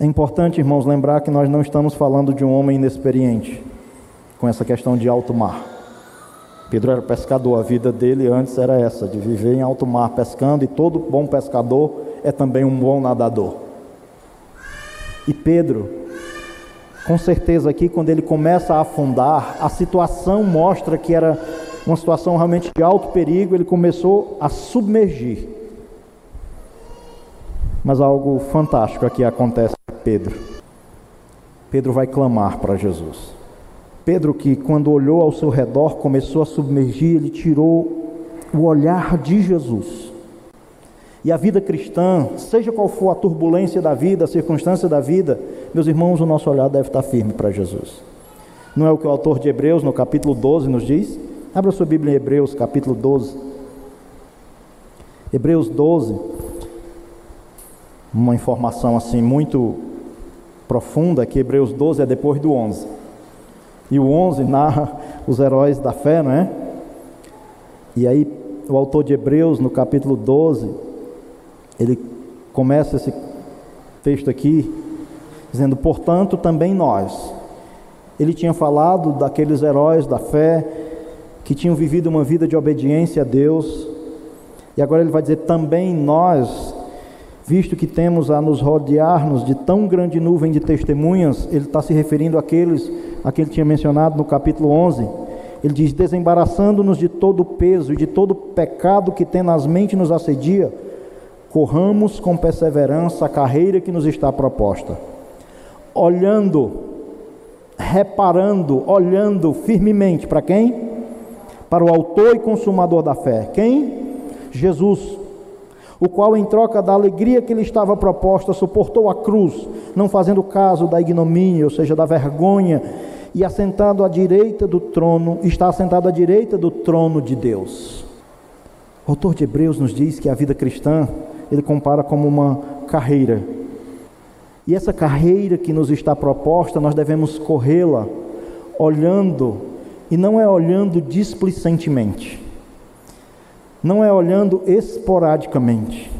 É importante, irmãos, lembrar que nós não estamos falando de um homem inexperiente com essa questão de alto mar. Pedro era pescador, a vida dele antes era essa, de viver em alto mar pescando, e todo bom pescador é também um bom nadador. E Pedro, com certeza aqui, quando ele começa a afundar, a situação mostra que era uma situação realmente de alto perigo, ele começou a submergir. Mas algo fantástico aqui acontece Pedro. Pedro vai clamar para Jesus. Pedro, que quando olhou ao seu redor, começou a submergir, ele tirou o olhar de Jesus. E a vida cristã, seja qual for a turbulência da vida, a circunstância da vida, meus irmãos, o nosso olhar deve estar firme para Jesus. Não é o que o autor de Hebreus, no capítulo 12, nos diz? Abra sua Bíblia em Hebreus, capítulo 12. Hebreus 12, uma informação assim muito profunda que Hebreus 12 é depois do 11. E o 11 narra os heróis da fé, não é? E aí o autor de Hebreus, no capítulo 12, ele começa esse texto aqui dizendo: "Portanto, também nós". Ele tinha falado daqueles heróis da fé que tinham vivido uma vida de obediência a Deus. E agora ele vai dizer: "Também nós visto que temos a nos rodear-nos de tão grande nuvem de testemunhas, ele está se referindo àqueles a que ele tinha mencionado no capítulo 11, ele diz: desembaraçando-nos de todo o peso e de todo o pecado que tenazmente nos assedia, corramos com perseverança a carreira que nos está proposta, olhando, reparando, olhando firmemente para quem? Para o Autor e Consumador da fé. Quem? Jesus, o qual, em troca da alegria que lhe estava proposta, suportou a cruz, não fazendo caso da ignomínia, ou seja, da vergonha, e assentado à direita do trono, está assentado à direita do trono de Deus. O autor de Hebreus nos diz que a vida cristã, ele compara como uma carreira. E essa carreira que nos está proposta, nós devemos corrê-la olhando, e não é olhando displicentemente não é olhando esporadicamente.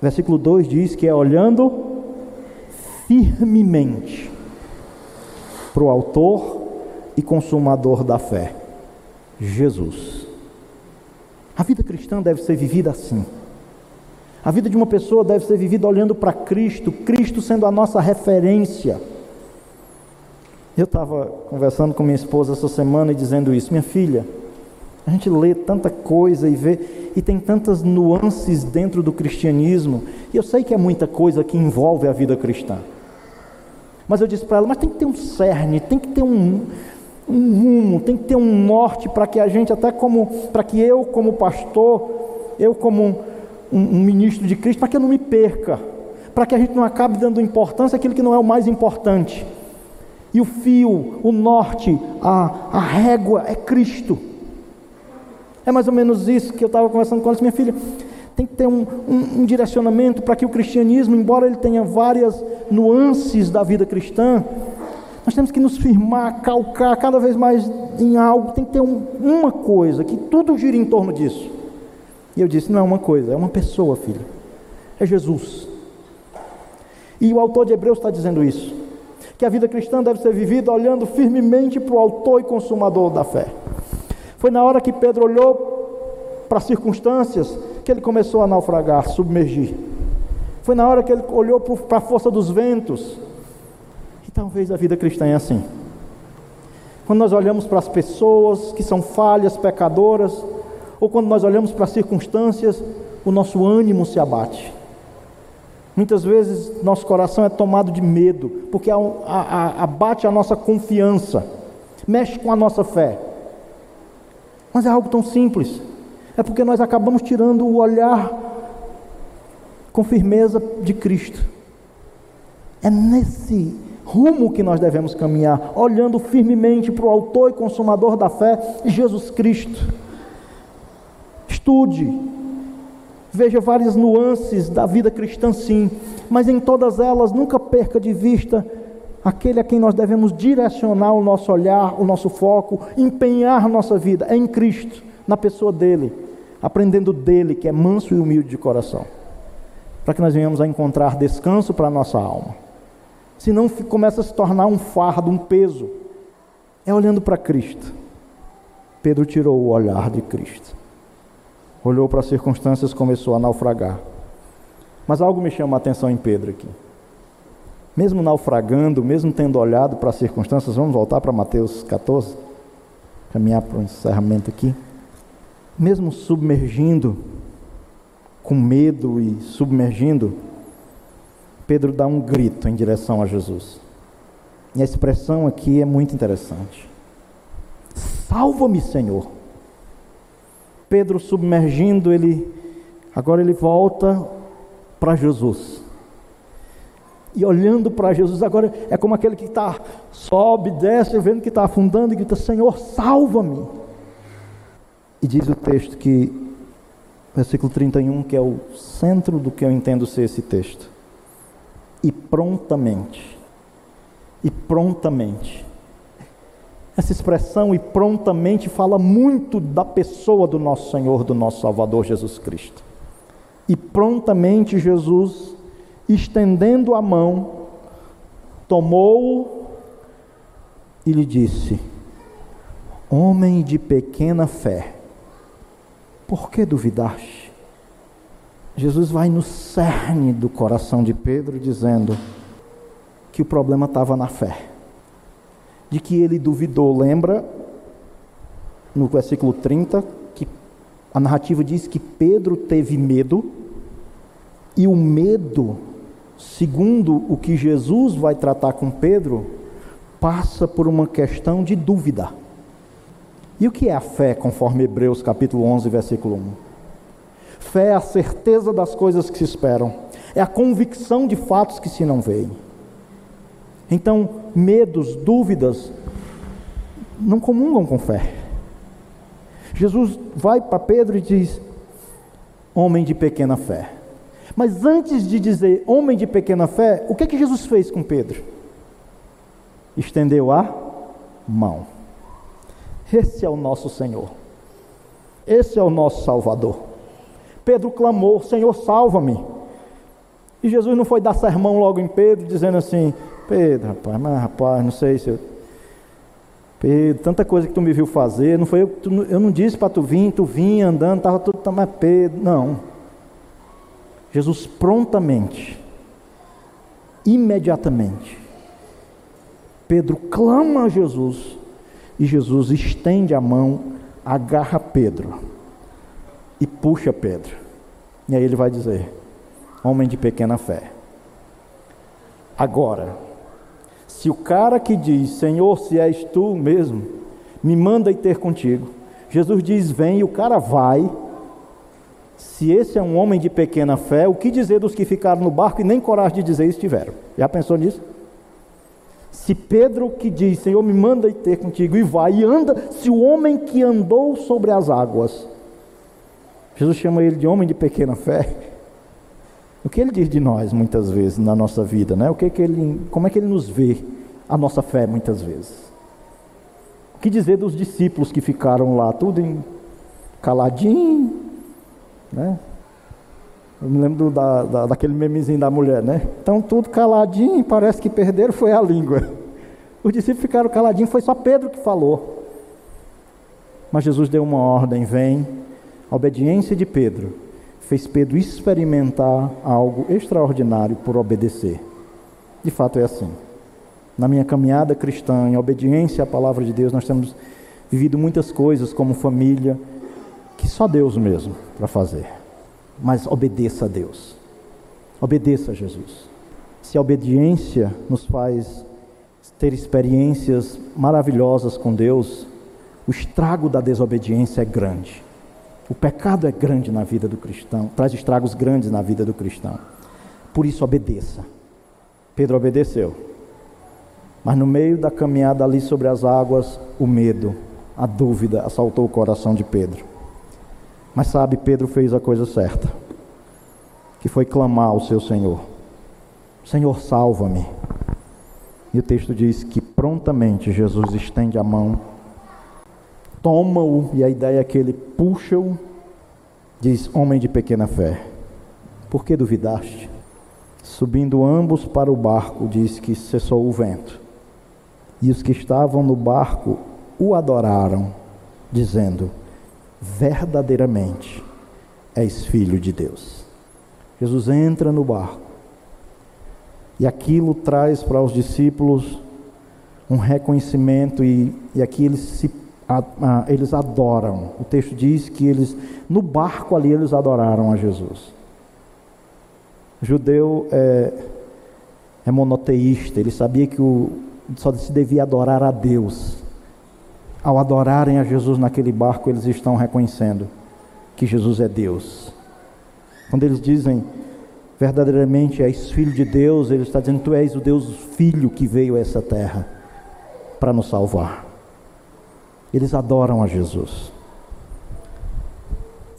Versículo 2 diz que é olhando firmemente para o Autor e Consumador da fé, Jesus. A vida cristã deve ser vivida assim. A vida de uma pessoa deve ser vivida olhando para Cristo, Cristo sendo a nossa referência. Eu estava conversando com minha esposa essa semana e dizendo isso, minha filha, a gente lê tanta coisa e vê, e tem tantas nuances dentro do cristianismo, e eu sei que é muita coisa que envolve a vida cristã. Mas eu disse para ela, mas tem que ter um cerne, tem que ter um, um rumo, tem que ter um norte para que a gente, até como, para que eu como pastor, eu como um, um ministro de Cristo, para que eu não me perca, para que a gente não acabe dando importância àquilo que não é o mais importante. E o fio, o norte, a, a régua é Cristo. É mais ou menos isso que eu estava conversando com ela, minha filha. Tem que ter um, um, um direcionamento para que o cristianismo, embora ele tenha várias nuances da vida cristã, nós temos que nos firmar, calcar cada vez mais em algo. Tem que ter um, uma coisa, que tudo gira em torno disso. E eu disse: não é uma coisa, é uma pessoa, filha. É Jesus. E o autor de Hebreus está dizendo isso. Que a vida cristã deve ser vivida olhando firmemente para o autor e consumador da fé. Foi na hora que Pedro olhou para as circunstâncias que ele começou a naufragar, submergir. Foi na hora que ele olhou para a força dos ventos. E talvez a vida cristã é assim. Quando nós olhamos para as pessoas que são falhas, pecadoras, ou quando nós olhamos para as circunstâncias, o nosso ânimo se abate. Muitas vezes nosso coração é tomado de medo, porque abate a nossa confiança, mexe com a nossa fé. Mas é algo tão simples. É porque nós acabamos tirando o olhar com firmeza de Cristo. É nesse rumo que nós devemos caminhar, olhando firmemente para o Autor e Consumador da fé, Jesus Cristo. Estude, veja várias nuances da vida cristã, sim, mas em todas elas nunca perca de vista aquele a quem nós devemos direcionar o nosso olhar, o nosso foco, empenhar nossa vida é em Cristo, na pessoa dele, aprendendo dele, que é manso e humilde de coração, para que nós venhamos a encontrar descanso para a nossa alma. Senão começa a se tornar um fardo, um peso. É olhando para Cristo. Pedro tirou o olhar de Cristo. Olhou para as circunstâncias, começou a naufragar. Mas algo me chama a atenção em Pedro aqui mesmo naufragando, mesmo tendo olhado para as circunstâncias, vamos voltar para Mateus 14, caminhar para o encerramento aqui. Mesmo submergindo, com medo e submergindo, Pedro dá um grito em direção a Jesus. E a expressão aqui é muito interessante. Salva-me, Senhor. Pedro submergindo, ele agora ele volta para Jesus e olhando para Jesus. Agora é como aquele que está, sobe, desce, vendo que está afundando e grita: Senhor, salva-me. E diz o texto que, versículo 31, que é o centro do que eu entendo ser esse texto. E prontamente, e prontamente. Essa expressão e prontamente fala muito da pessoa do nosso Senhor, do nosso Salvador Jesus Cristo. E prontamente Jesus estendendo a mão, tomou-o e lhe disse: Homem de pequena fé, por que duvidaste? Jesus vai no cerne do coração de Pedro, dizendo que o problema estava na fé, de que ele duvidou, lembra? no versículo 30, que a narrativa diz que Pedro teve medo, e o medo, segundo o que Jesus vai tratar com Pedro, passa por uma questão de dúvida. E o que é a fé, conforme Hebreus capítulo 11, versículo 1? Fé é a certeza das coisas que se esperam, é a convicção de fatos que se não veem. Então, medos, dúvidas, não comungam com fé. Jesus vai para Pedro e diz: Homem de pequena fé. Mas antes de dizer homem de pequena fé, o que é que Jesus fez com Pedro? Estendeu a mão. Esse é o nosso Senhor. Esse é o nosso Salvador. Pedro clamou: Senhor, salva-me. E Jesus não foi dar sermão logo em Pedro, dizendo assim: Pedro, rapaz, mas rapaz, não sei se eu. Pedro, tanta coisa que tu me viu fazer, não foi eu, tu, eu não disse para tu vir, tu vinha andando, estava tudo, mas Pedro, não. Jesus prontamente, imediatamente, Pedro clama a Jesus e Jesus estende a mão, agarra Pedro e puxa Pedro. E aí ele vai dizer: Homem de pequena fé. Agora, se o cara que diz, Senhor, se és tu mesmo, me manda ir ter contigo. Jesus diz, vem, e o cara vai. Se esse é um homem de pequena fé, o que dizer dos que ficaram no barco e nem coragem de dizer isso tiveram? Já pensou nisso? Se Pedro que diz, Senhor, me manda ir ter contigo, e vai e anda, se o homem que andou sobre as águas, Jesus chama ele de homem de pequena fé, o que ele diz de nós muitas vezes na nossa vida, né? O que, que ele, como é que ele nos vê a nossa fé muitas vezes? O que dizer dos discípulos que ficaram lá tudo em caladinho, né? Eu me lembro da, da, daquele memezinho da mulher, né? Então tudo caladinho, parece que perderam foi a língua. Os discípulos ficaram caladinhos, foi só Pedro que falou. Mas Jesus deu uma ordem, vem, a obediência de Pedro fez Pedro experimentar algo extraordinário por obedecer. De fato é assim. Na minha caminhada cristã, em obediência à palavra de Deus, nós temos vivido muitas coisas como família que só Deus mesmo para fazer. Mas obedeça a Deus. Obedeça a Jesus. Se a obediência nos faz ter experiências maravilhosas com Deus, o estrago da desobediência é grande. O pecado é grande na vida do cristão, traz estragos grandes na vida do cristão. Por isso, obedeça. Pedro obedeceu. Mas no meio da caminhada ali sobre as águas, o medo, a dúvida assaltou o coração de Pedro. Mas sabe, Pedro fez a coisa certa, que foi clamar ao seu Senhor: Senhor, salva-me. E o texto diz que prontamente Jesus estende a mão toma-o, e a ideia é que ele puxa-o, diz: Homem de pequena fé, por que duvidaste? Subindo ambos para o barco, diz que cessou o vento. E os que estavam no barco o adoraram, dizendo: Verdadeiramente és filho de Deus. Jesus entra no barco, e aquilo traz para os discípulos um reconhecimento, e, e aqui eles se eles adoram. O texto diz que eles, no barco ali, eles adoraram a Jesus. O judeu é, é monoteísta, ele sabia que o, só se devia adorar a Deus. Ao adorarem a Jesus naquele barco, eles estão reconhecendo que Jesus é Deus. Quando eles dizem verdadeiramente és filho de Deus, ele está dizendo tu és o Deus filho que veio a essa terra para nos salvar. Eles adoram a Jesus.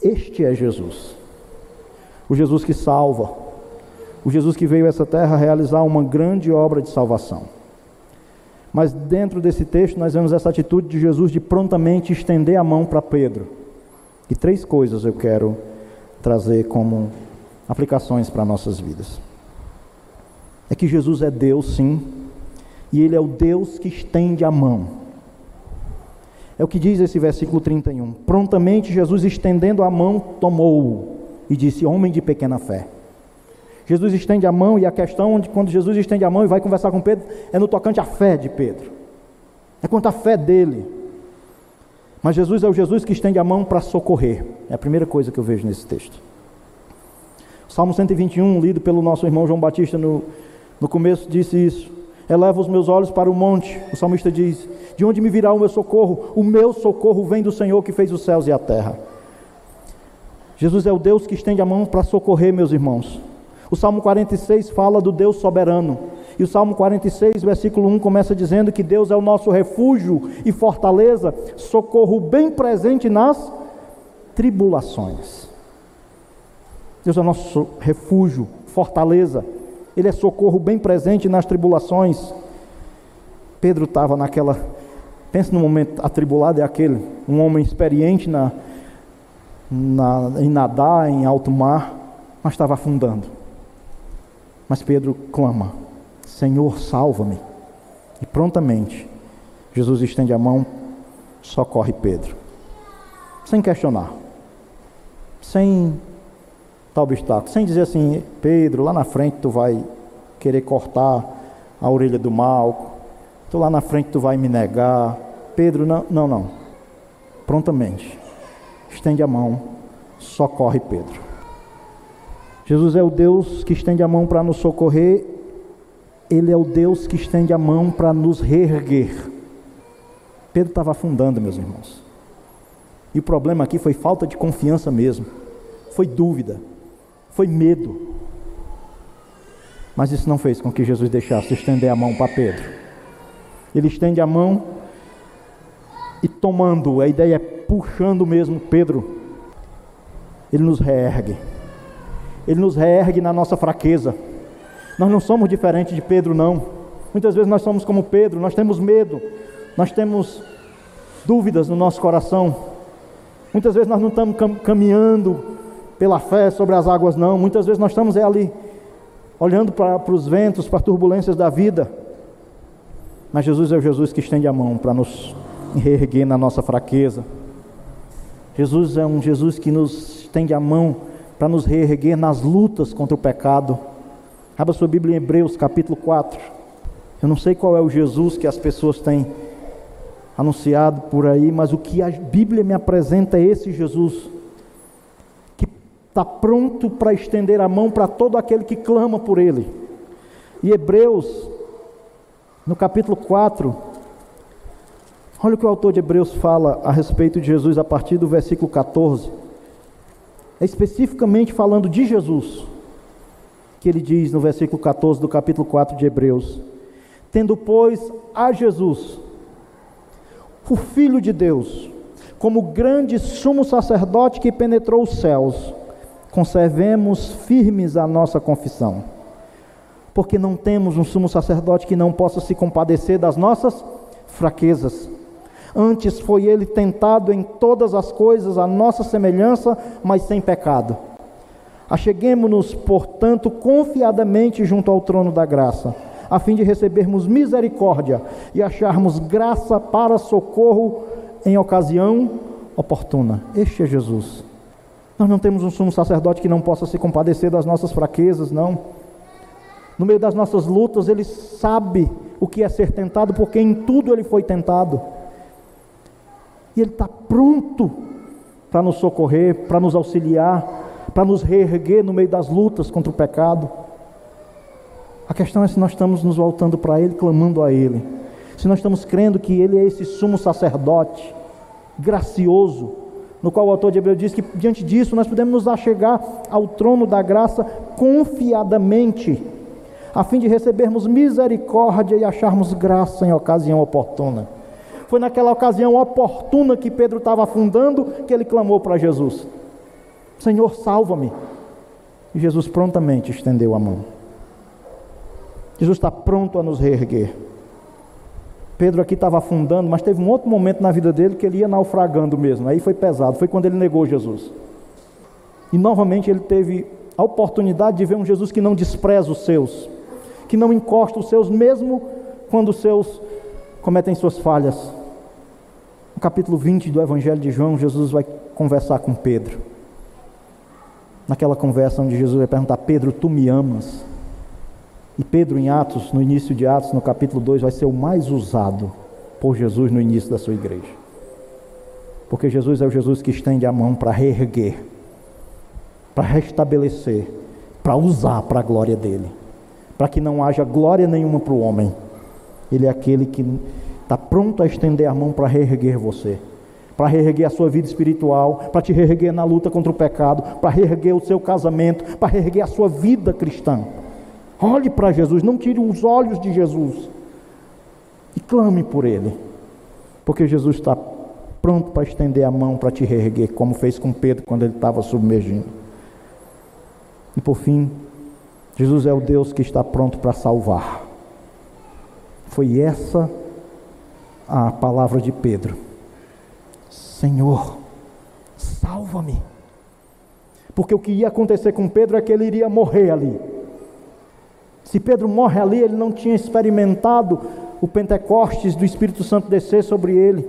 Este é Jesus. O Jesus que salva. O Jesus que veio a essa terra realizar uma grande obra de salvação. Mas dentro desse texto nós vemos essa atitude de Jesus de prontamente estender a mão para Pedro. E três coisas eu quero trazer como aplicações para nossas vidas. É que Jesus é Deus, sim, e Ele é o Deus que estende a mão. É o que diz esse versículo 31. Prontamente Jesus, estendendo a mão, tomou-o e disse: Homem de pequena fé. Jesus estende a mão, e a questão de quando Jesus estende a mão e vai conversar com Pedro é no tocante à fé de Pedro. É quanto à fé dele. Mas Jesus é o Jesus que estende a mão para socorrer. É a primeira coisa que eu vejo nesse texto. Salmo 121, lido pelo nosso irmão João Batista no, no começo, disse isso. Eleva os meus olhos para o monte. O salmista diz: De onde me virá o meu socorro? O meu socorro vem do Senhor que fez os céus e a terra. Jesus é o Deus que estende a mão para socorrer, meus irmãos. O Salmo 46 fala do Deus soberano. E o Salmo 46, versículo 1 começa dizendo que Deus é o nosso refúgio e fortaleza, socorro bem presente nas tribulações. Deus é o nosso refúgio, fortaleza. Ele é socorro bem presente nas tribulações. Pedro estava naquela. Pensa no momento atribulado, é aquele, um homem experiente na, na, em nadar em alto mar, mas estava afundando. Mas Pedro clama: Senhor, salva-me. E prontamente, Jesus estende a mão, socorre Pedro. Sem questionar, sem tal obstáculo, sem dizer assim: Pedro, lá na frente tu vai querer cortar a orelha do mal, tu lá na frente tu vai me negar. Pedro, não, não, não. Prontamente, estende a mão, socorre Pedro. Jesus é o Deus que estende a mão para nos socorrer, Ele é o Deus que estende a mão para nos reerguer. Pedro estava afundando, meus irmãos. E o problema aqui foi falta de confiança mesmo, foi dúvida, foi medo. Mas isso não fez com que Jesus deixasse estender a mão para Pedro. Ele estende a mão e tomando, a ideia é puxando mesmo Pedro, ele nos reergue. Ele nos reergue na nossa fraqueza. Nós não somos diferentes de Pedro, não. Muitas vezes nós somos como Pedro, nós temos medo, nós temos dúvidas no nosso coração. Muitas vezes nós não estamos caminhando pela fé sobre as águas, não. Muitas vezes nós estamos ali, olhando para, para os ventos, para as turbulências da vida. Mas Jesus é o Jesus que estende a mão para nos reerguer na nossa fraqueza. Jesus é um Jesus que nos estende a mão para nos reerguer nas lutas contra o pecado. Abra sua Bíblia em Hebreus, capítulo 4. Eu não sei qual é o Jesus que as pessoas têm anunciado por aí, mas o que a Bíblia me apresenta é esse Jesus, que está pronto para estender a mão para todo aquele que clama por Ele. E Hebreus, no capítulo 4, olha o que o autor de Hebreus fala a respeito de Jesus a partir do versículo 14 é especificamente falando de Jesus, que ele diz no versículo 14 do capítulo 4 de Hebreus: Tendo, pois, a Jesus, o Filho de Deus, como grande sumo sacerdote que penetrou os céus, conservemos firmes a nossa confissão, porque não temos um sumo sacerdote que não possa se compadecer das nossas fraquezas Antes foi ele tentado em todas as coisas, a nossa semelhança, mas sem pecado. Acheguemos-nos, portanto, confiadamente junto ao trono da graça, a fim de recebermos misericórdia e acharmos graça para socorro em ocasião oportuna. Este é Jesus. Nós não temos um sumo sacerdote que não possa se compadecer das nossas fraquezas, não. No meio das nossas lutas, ele sabe o que é ser tentado, porque em tudo ele foi tentado. E Ele está pronto para nos socorrer, para nos auxiliar, para nos reerguer no meio das lutas contra o pecado. A questão é se nós estamos nos voltando para Ele, clamando a Ele. Se nós estamos crendo que Ele é esse sumo sacerdote, gracioso, no qual o autor de Hebreu diz que diante disso nós podemos nos achegar ao trono da graça confiadamente, a fim de recebermos misericórdia e acharmos graça em ocasião oportuna. Foi naquela ocasião oportuna que Pedro estava afundando que ele clamou para Jesus: Senhor, salva-me. E Jesus prontamente estendeu a mão. Jesus está pronto a nos reerguer. Pedro aqui estava afundando, mas teve um outro momento na vida dele que ele ia naufragando mesmo. Aí foi pesado, foi quando ele negou Jesus. E novamente ele teve a oportunidade de ver um Jesus que não despreza os seus, que não encosta os seus, mesmo quando os seus cometem suas falhas. No capítulo 20 do Evangelho de João, Jesus vai conversar com Pedro. Naquela conversa onde Jesus vai perguntar: Pedro, tu me amas? E Pedro, em Atos, no início de Atos, no capítulo 2, vai ser o mais usado por Jesus no início da sua igreja. Porque Jesus é o Jesus que estende a mão para reerguer, para restabelecer, para usar para a glória dele, para que não haja glória nenhuma para o homem. Ele é aquele que está pronto a estender a mão para reerguer você, para reerguer a sua vida espiritual, para te reerguer na luta contra o pecado, para reerguer o seu casamento, para reerguer a sua vida cristã. Olhe para Jesus, não tire os olhos de Jesus e clame por Ele, porque Jesus está pronto para estender a mão para te reerguer, como fez com Pedro quando ele estava submergindo. E por fim, Jesus é o Deus que está pronto para salvar. Foi essa a palavra de Pedro: Senhor, salva-me. Porque o que ia acontecer com Pedro é que ele iria morrer ali. Se Pedro morre ali, ele não tinha experimentado o Pentecostes do Espírito Santo descer sobre ele.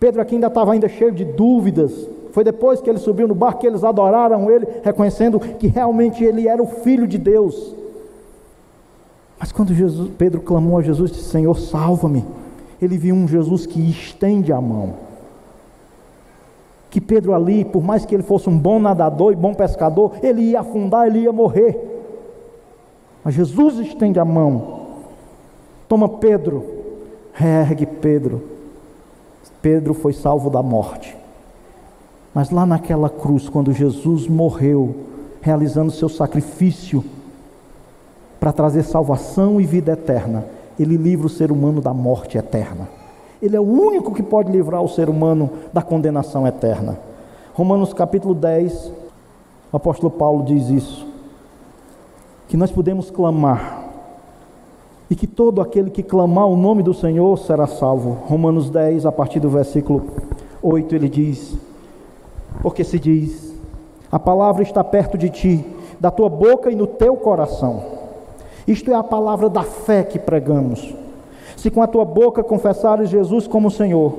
Pedro aqui ainda estava ainda cheio de dúvidas. Foi depois que ele subiu no barco que eles adoraram ele, reconhecendo que realmente ele era o filho de Deus. Mas quando Jesus, Pedro clamou a Jesus, disse: Senhor, salva-me. Ele viu um Jesus que estende a mão. Que Pedro ali, por mais que ele fosse um bom nadador e bom pescador, ele ia afundar, ele ia morrer. Mas Jesus estende a mão. Toma Pedro, reergue Pedro. Pedro foi salvo da morte. Mas lá naquela cruz, quando Jesus morreu, realizando seu sacrifício, para trazer salvação e vida eterna. Ele livra o ser humano da morte eterna. Ele é o único que pode livrar o ser humano da condenação eterna. Romanos capítulo 10, o apóstolo Paulo diz isso: que nós podemos clamar, e que todo aquele que clamar o nome do Senhor será salvo. Romanos 10, a partir do versículo 8, ele diz: Porque se diz, a palavra está perto de ti, da tua boca e no teu coração. Isto é a palavra da fé que pregamos. Se com a tua boca confessares Jesus como Senhor,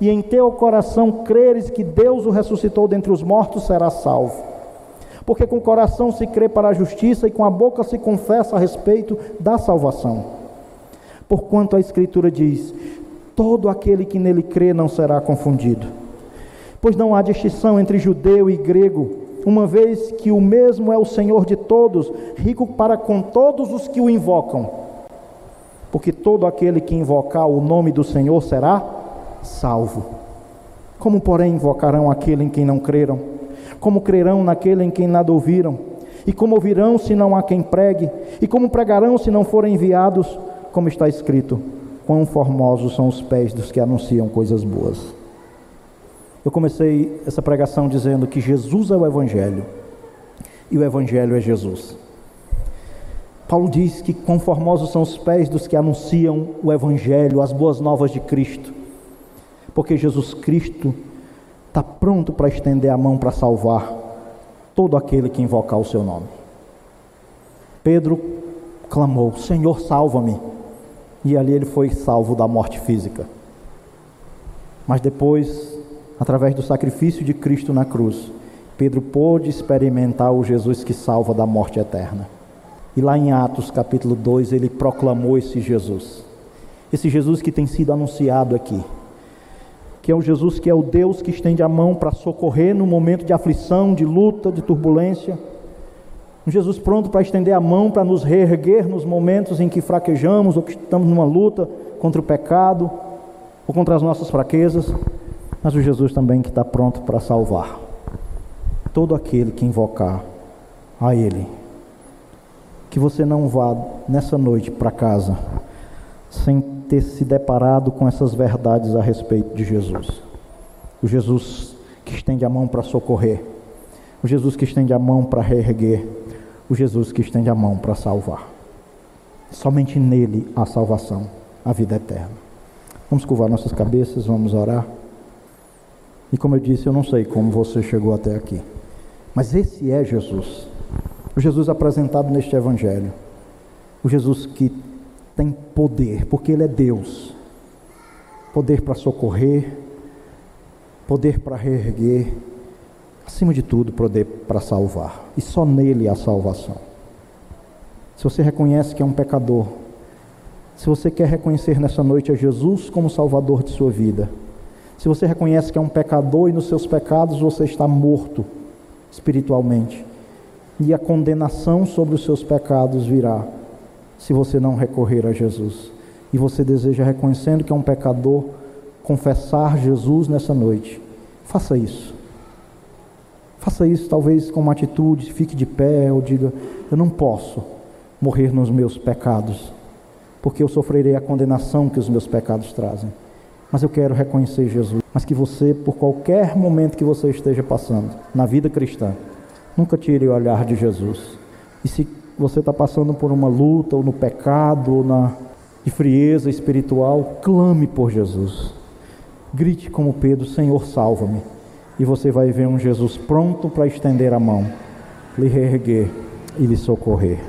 e em teu coração creres que Deus o ressuscitou dentre os mortos, serás salvo. Porque com o coração se crê para a justiça e com a boca se confessa a respeito da salvação. Porquanto a Escritura diz: todo aquele que nele crê não será confundido. Pois não há distinção entre judeu e grego uma vez que o mesmo é o Senhor de todos, rico para com todos os que o invocam. Porque todo aquele que invocar o nome do Senhor será salvo. Como, porém, invocarão aquele em quem não creram? Como crerão naquele em quem nada ouviram? E como ouvirão se não há quem pregue? E como pregarão se não forem enviados? Como está escrito: Quão formosos são os pés dos que anunciam coisas boas. Eu comecei essa pregação dizendo que Jesus é o Evangelho e o Evangelho é Jesus. Paulo diz que conformosos são os pés dos que anunciam o Evangelho, as boas novas de Cristo, porque Jesus Cristo está pronto para estender a mão para salvar todo aquele que invocar o seu nome. Pedro clamou: Senhor, salva-me. E ali ele foi salvo da morte física. Mas depois através do sacrifício de Cristo na cruz, Pedro pôde experimentar o Jesus que salva da morte eterna. E lá em Atos capítulo 2, ele proclamou esse Jesus. Esse Jesus que tem sido anunciado aqui. Que é o Jesus que é o Deus que estende a mão para socorrer no momento de aflição, de luta, de turbulência. Um Jesus pronto para estender a mão para nos reerguer nos momentos em que fraquejamos ou que estamos numa luta contra o pecado ou contra as nossas fraquezas mas o Jesus também que está pronto para salvar todo aquele que invocar a Ele. Que você não vá nessa noite para casa sem ter se deparado com essas verdades a respeito de Jesus. O Jesus que estende a mão para socorrer, o Jesus que estende a mão para reerguer, o Jesus que estende a mão para salvar. Somente nele há salvação, a vida eterna. Vamos curvar nossas cabeças, vamos orar. E como eu disse, eu não sei como você chegou até aqui. Mas esse é Jesus. O Jesus apresentado neste Evangelho. O Jesus que tem poder, porque Ele é Deus. Poder para socorrer, poder para reerguer, acima de tudo, poder para salvar. E só nele há salvação. Se você reconhece que é um pecador, se você quer reconhecer nessa noite a Jesus como Salvador de sua vida, Se você reconhece que é um pecador e nos seus pecados você está morto espiritualmente, e a condenação sobre os seus pecados virá se você não recorrer a Jesus. E você deseja, reconhecendo que é um pecador, confessar Jesus nessa noite. Faça isso. Faça isso, talvez com uma atitude, fique de pé ou diga: Eu não posso morrer nos meus pecados, porque eu sofrerei a condenação que os meus pecados trazem. Mas eu quero reconhecer Jesus. Mas que você, por qualquer momento que você esteja passando na vida cristã, nunca tire o olhar de Jesus. E se você está passando por uma luta, ou no pecado, ou na de frieza espiritual, clame por Jesus. Grite como Pedro: Senhor, salva-me. E você vai ver um Jesus pronto para estender a mão, lhe reerguer e lhe socorrer.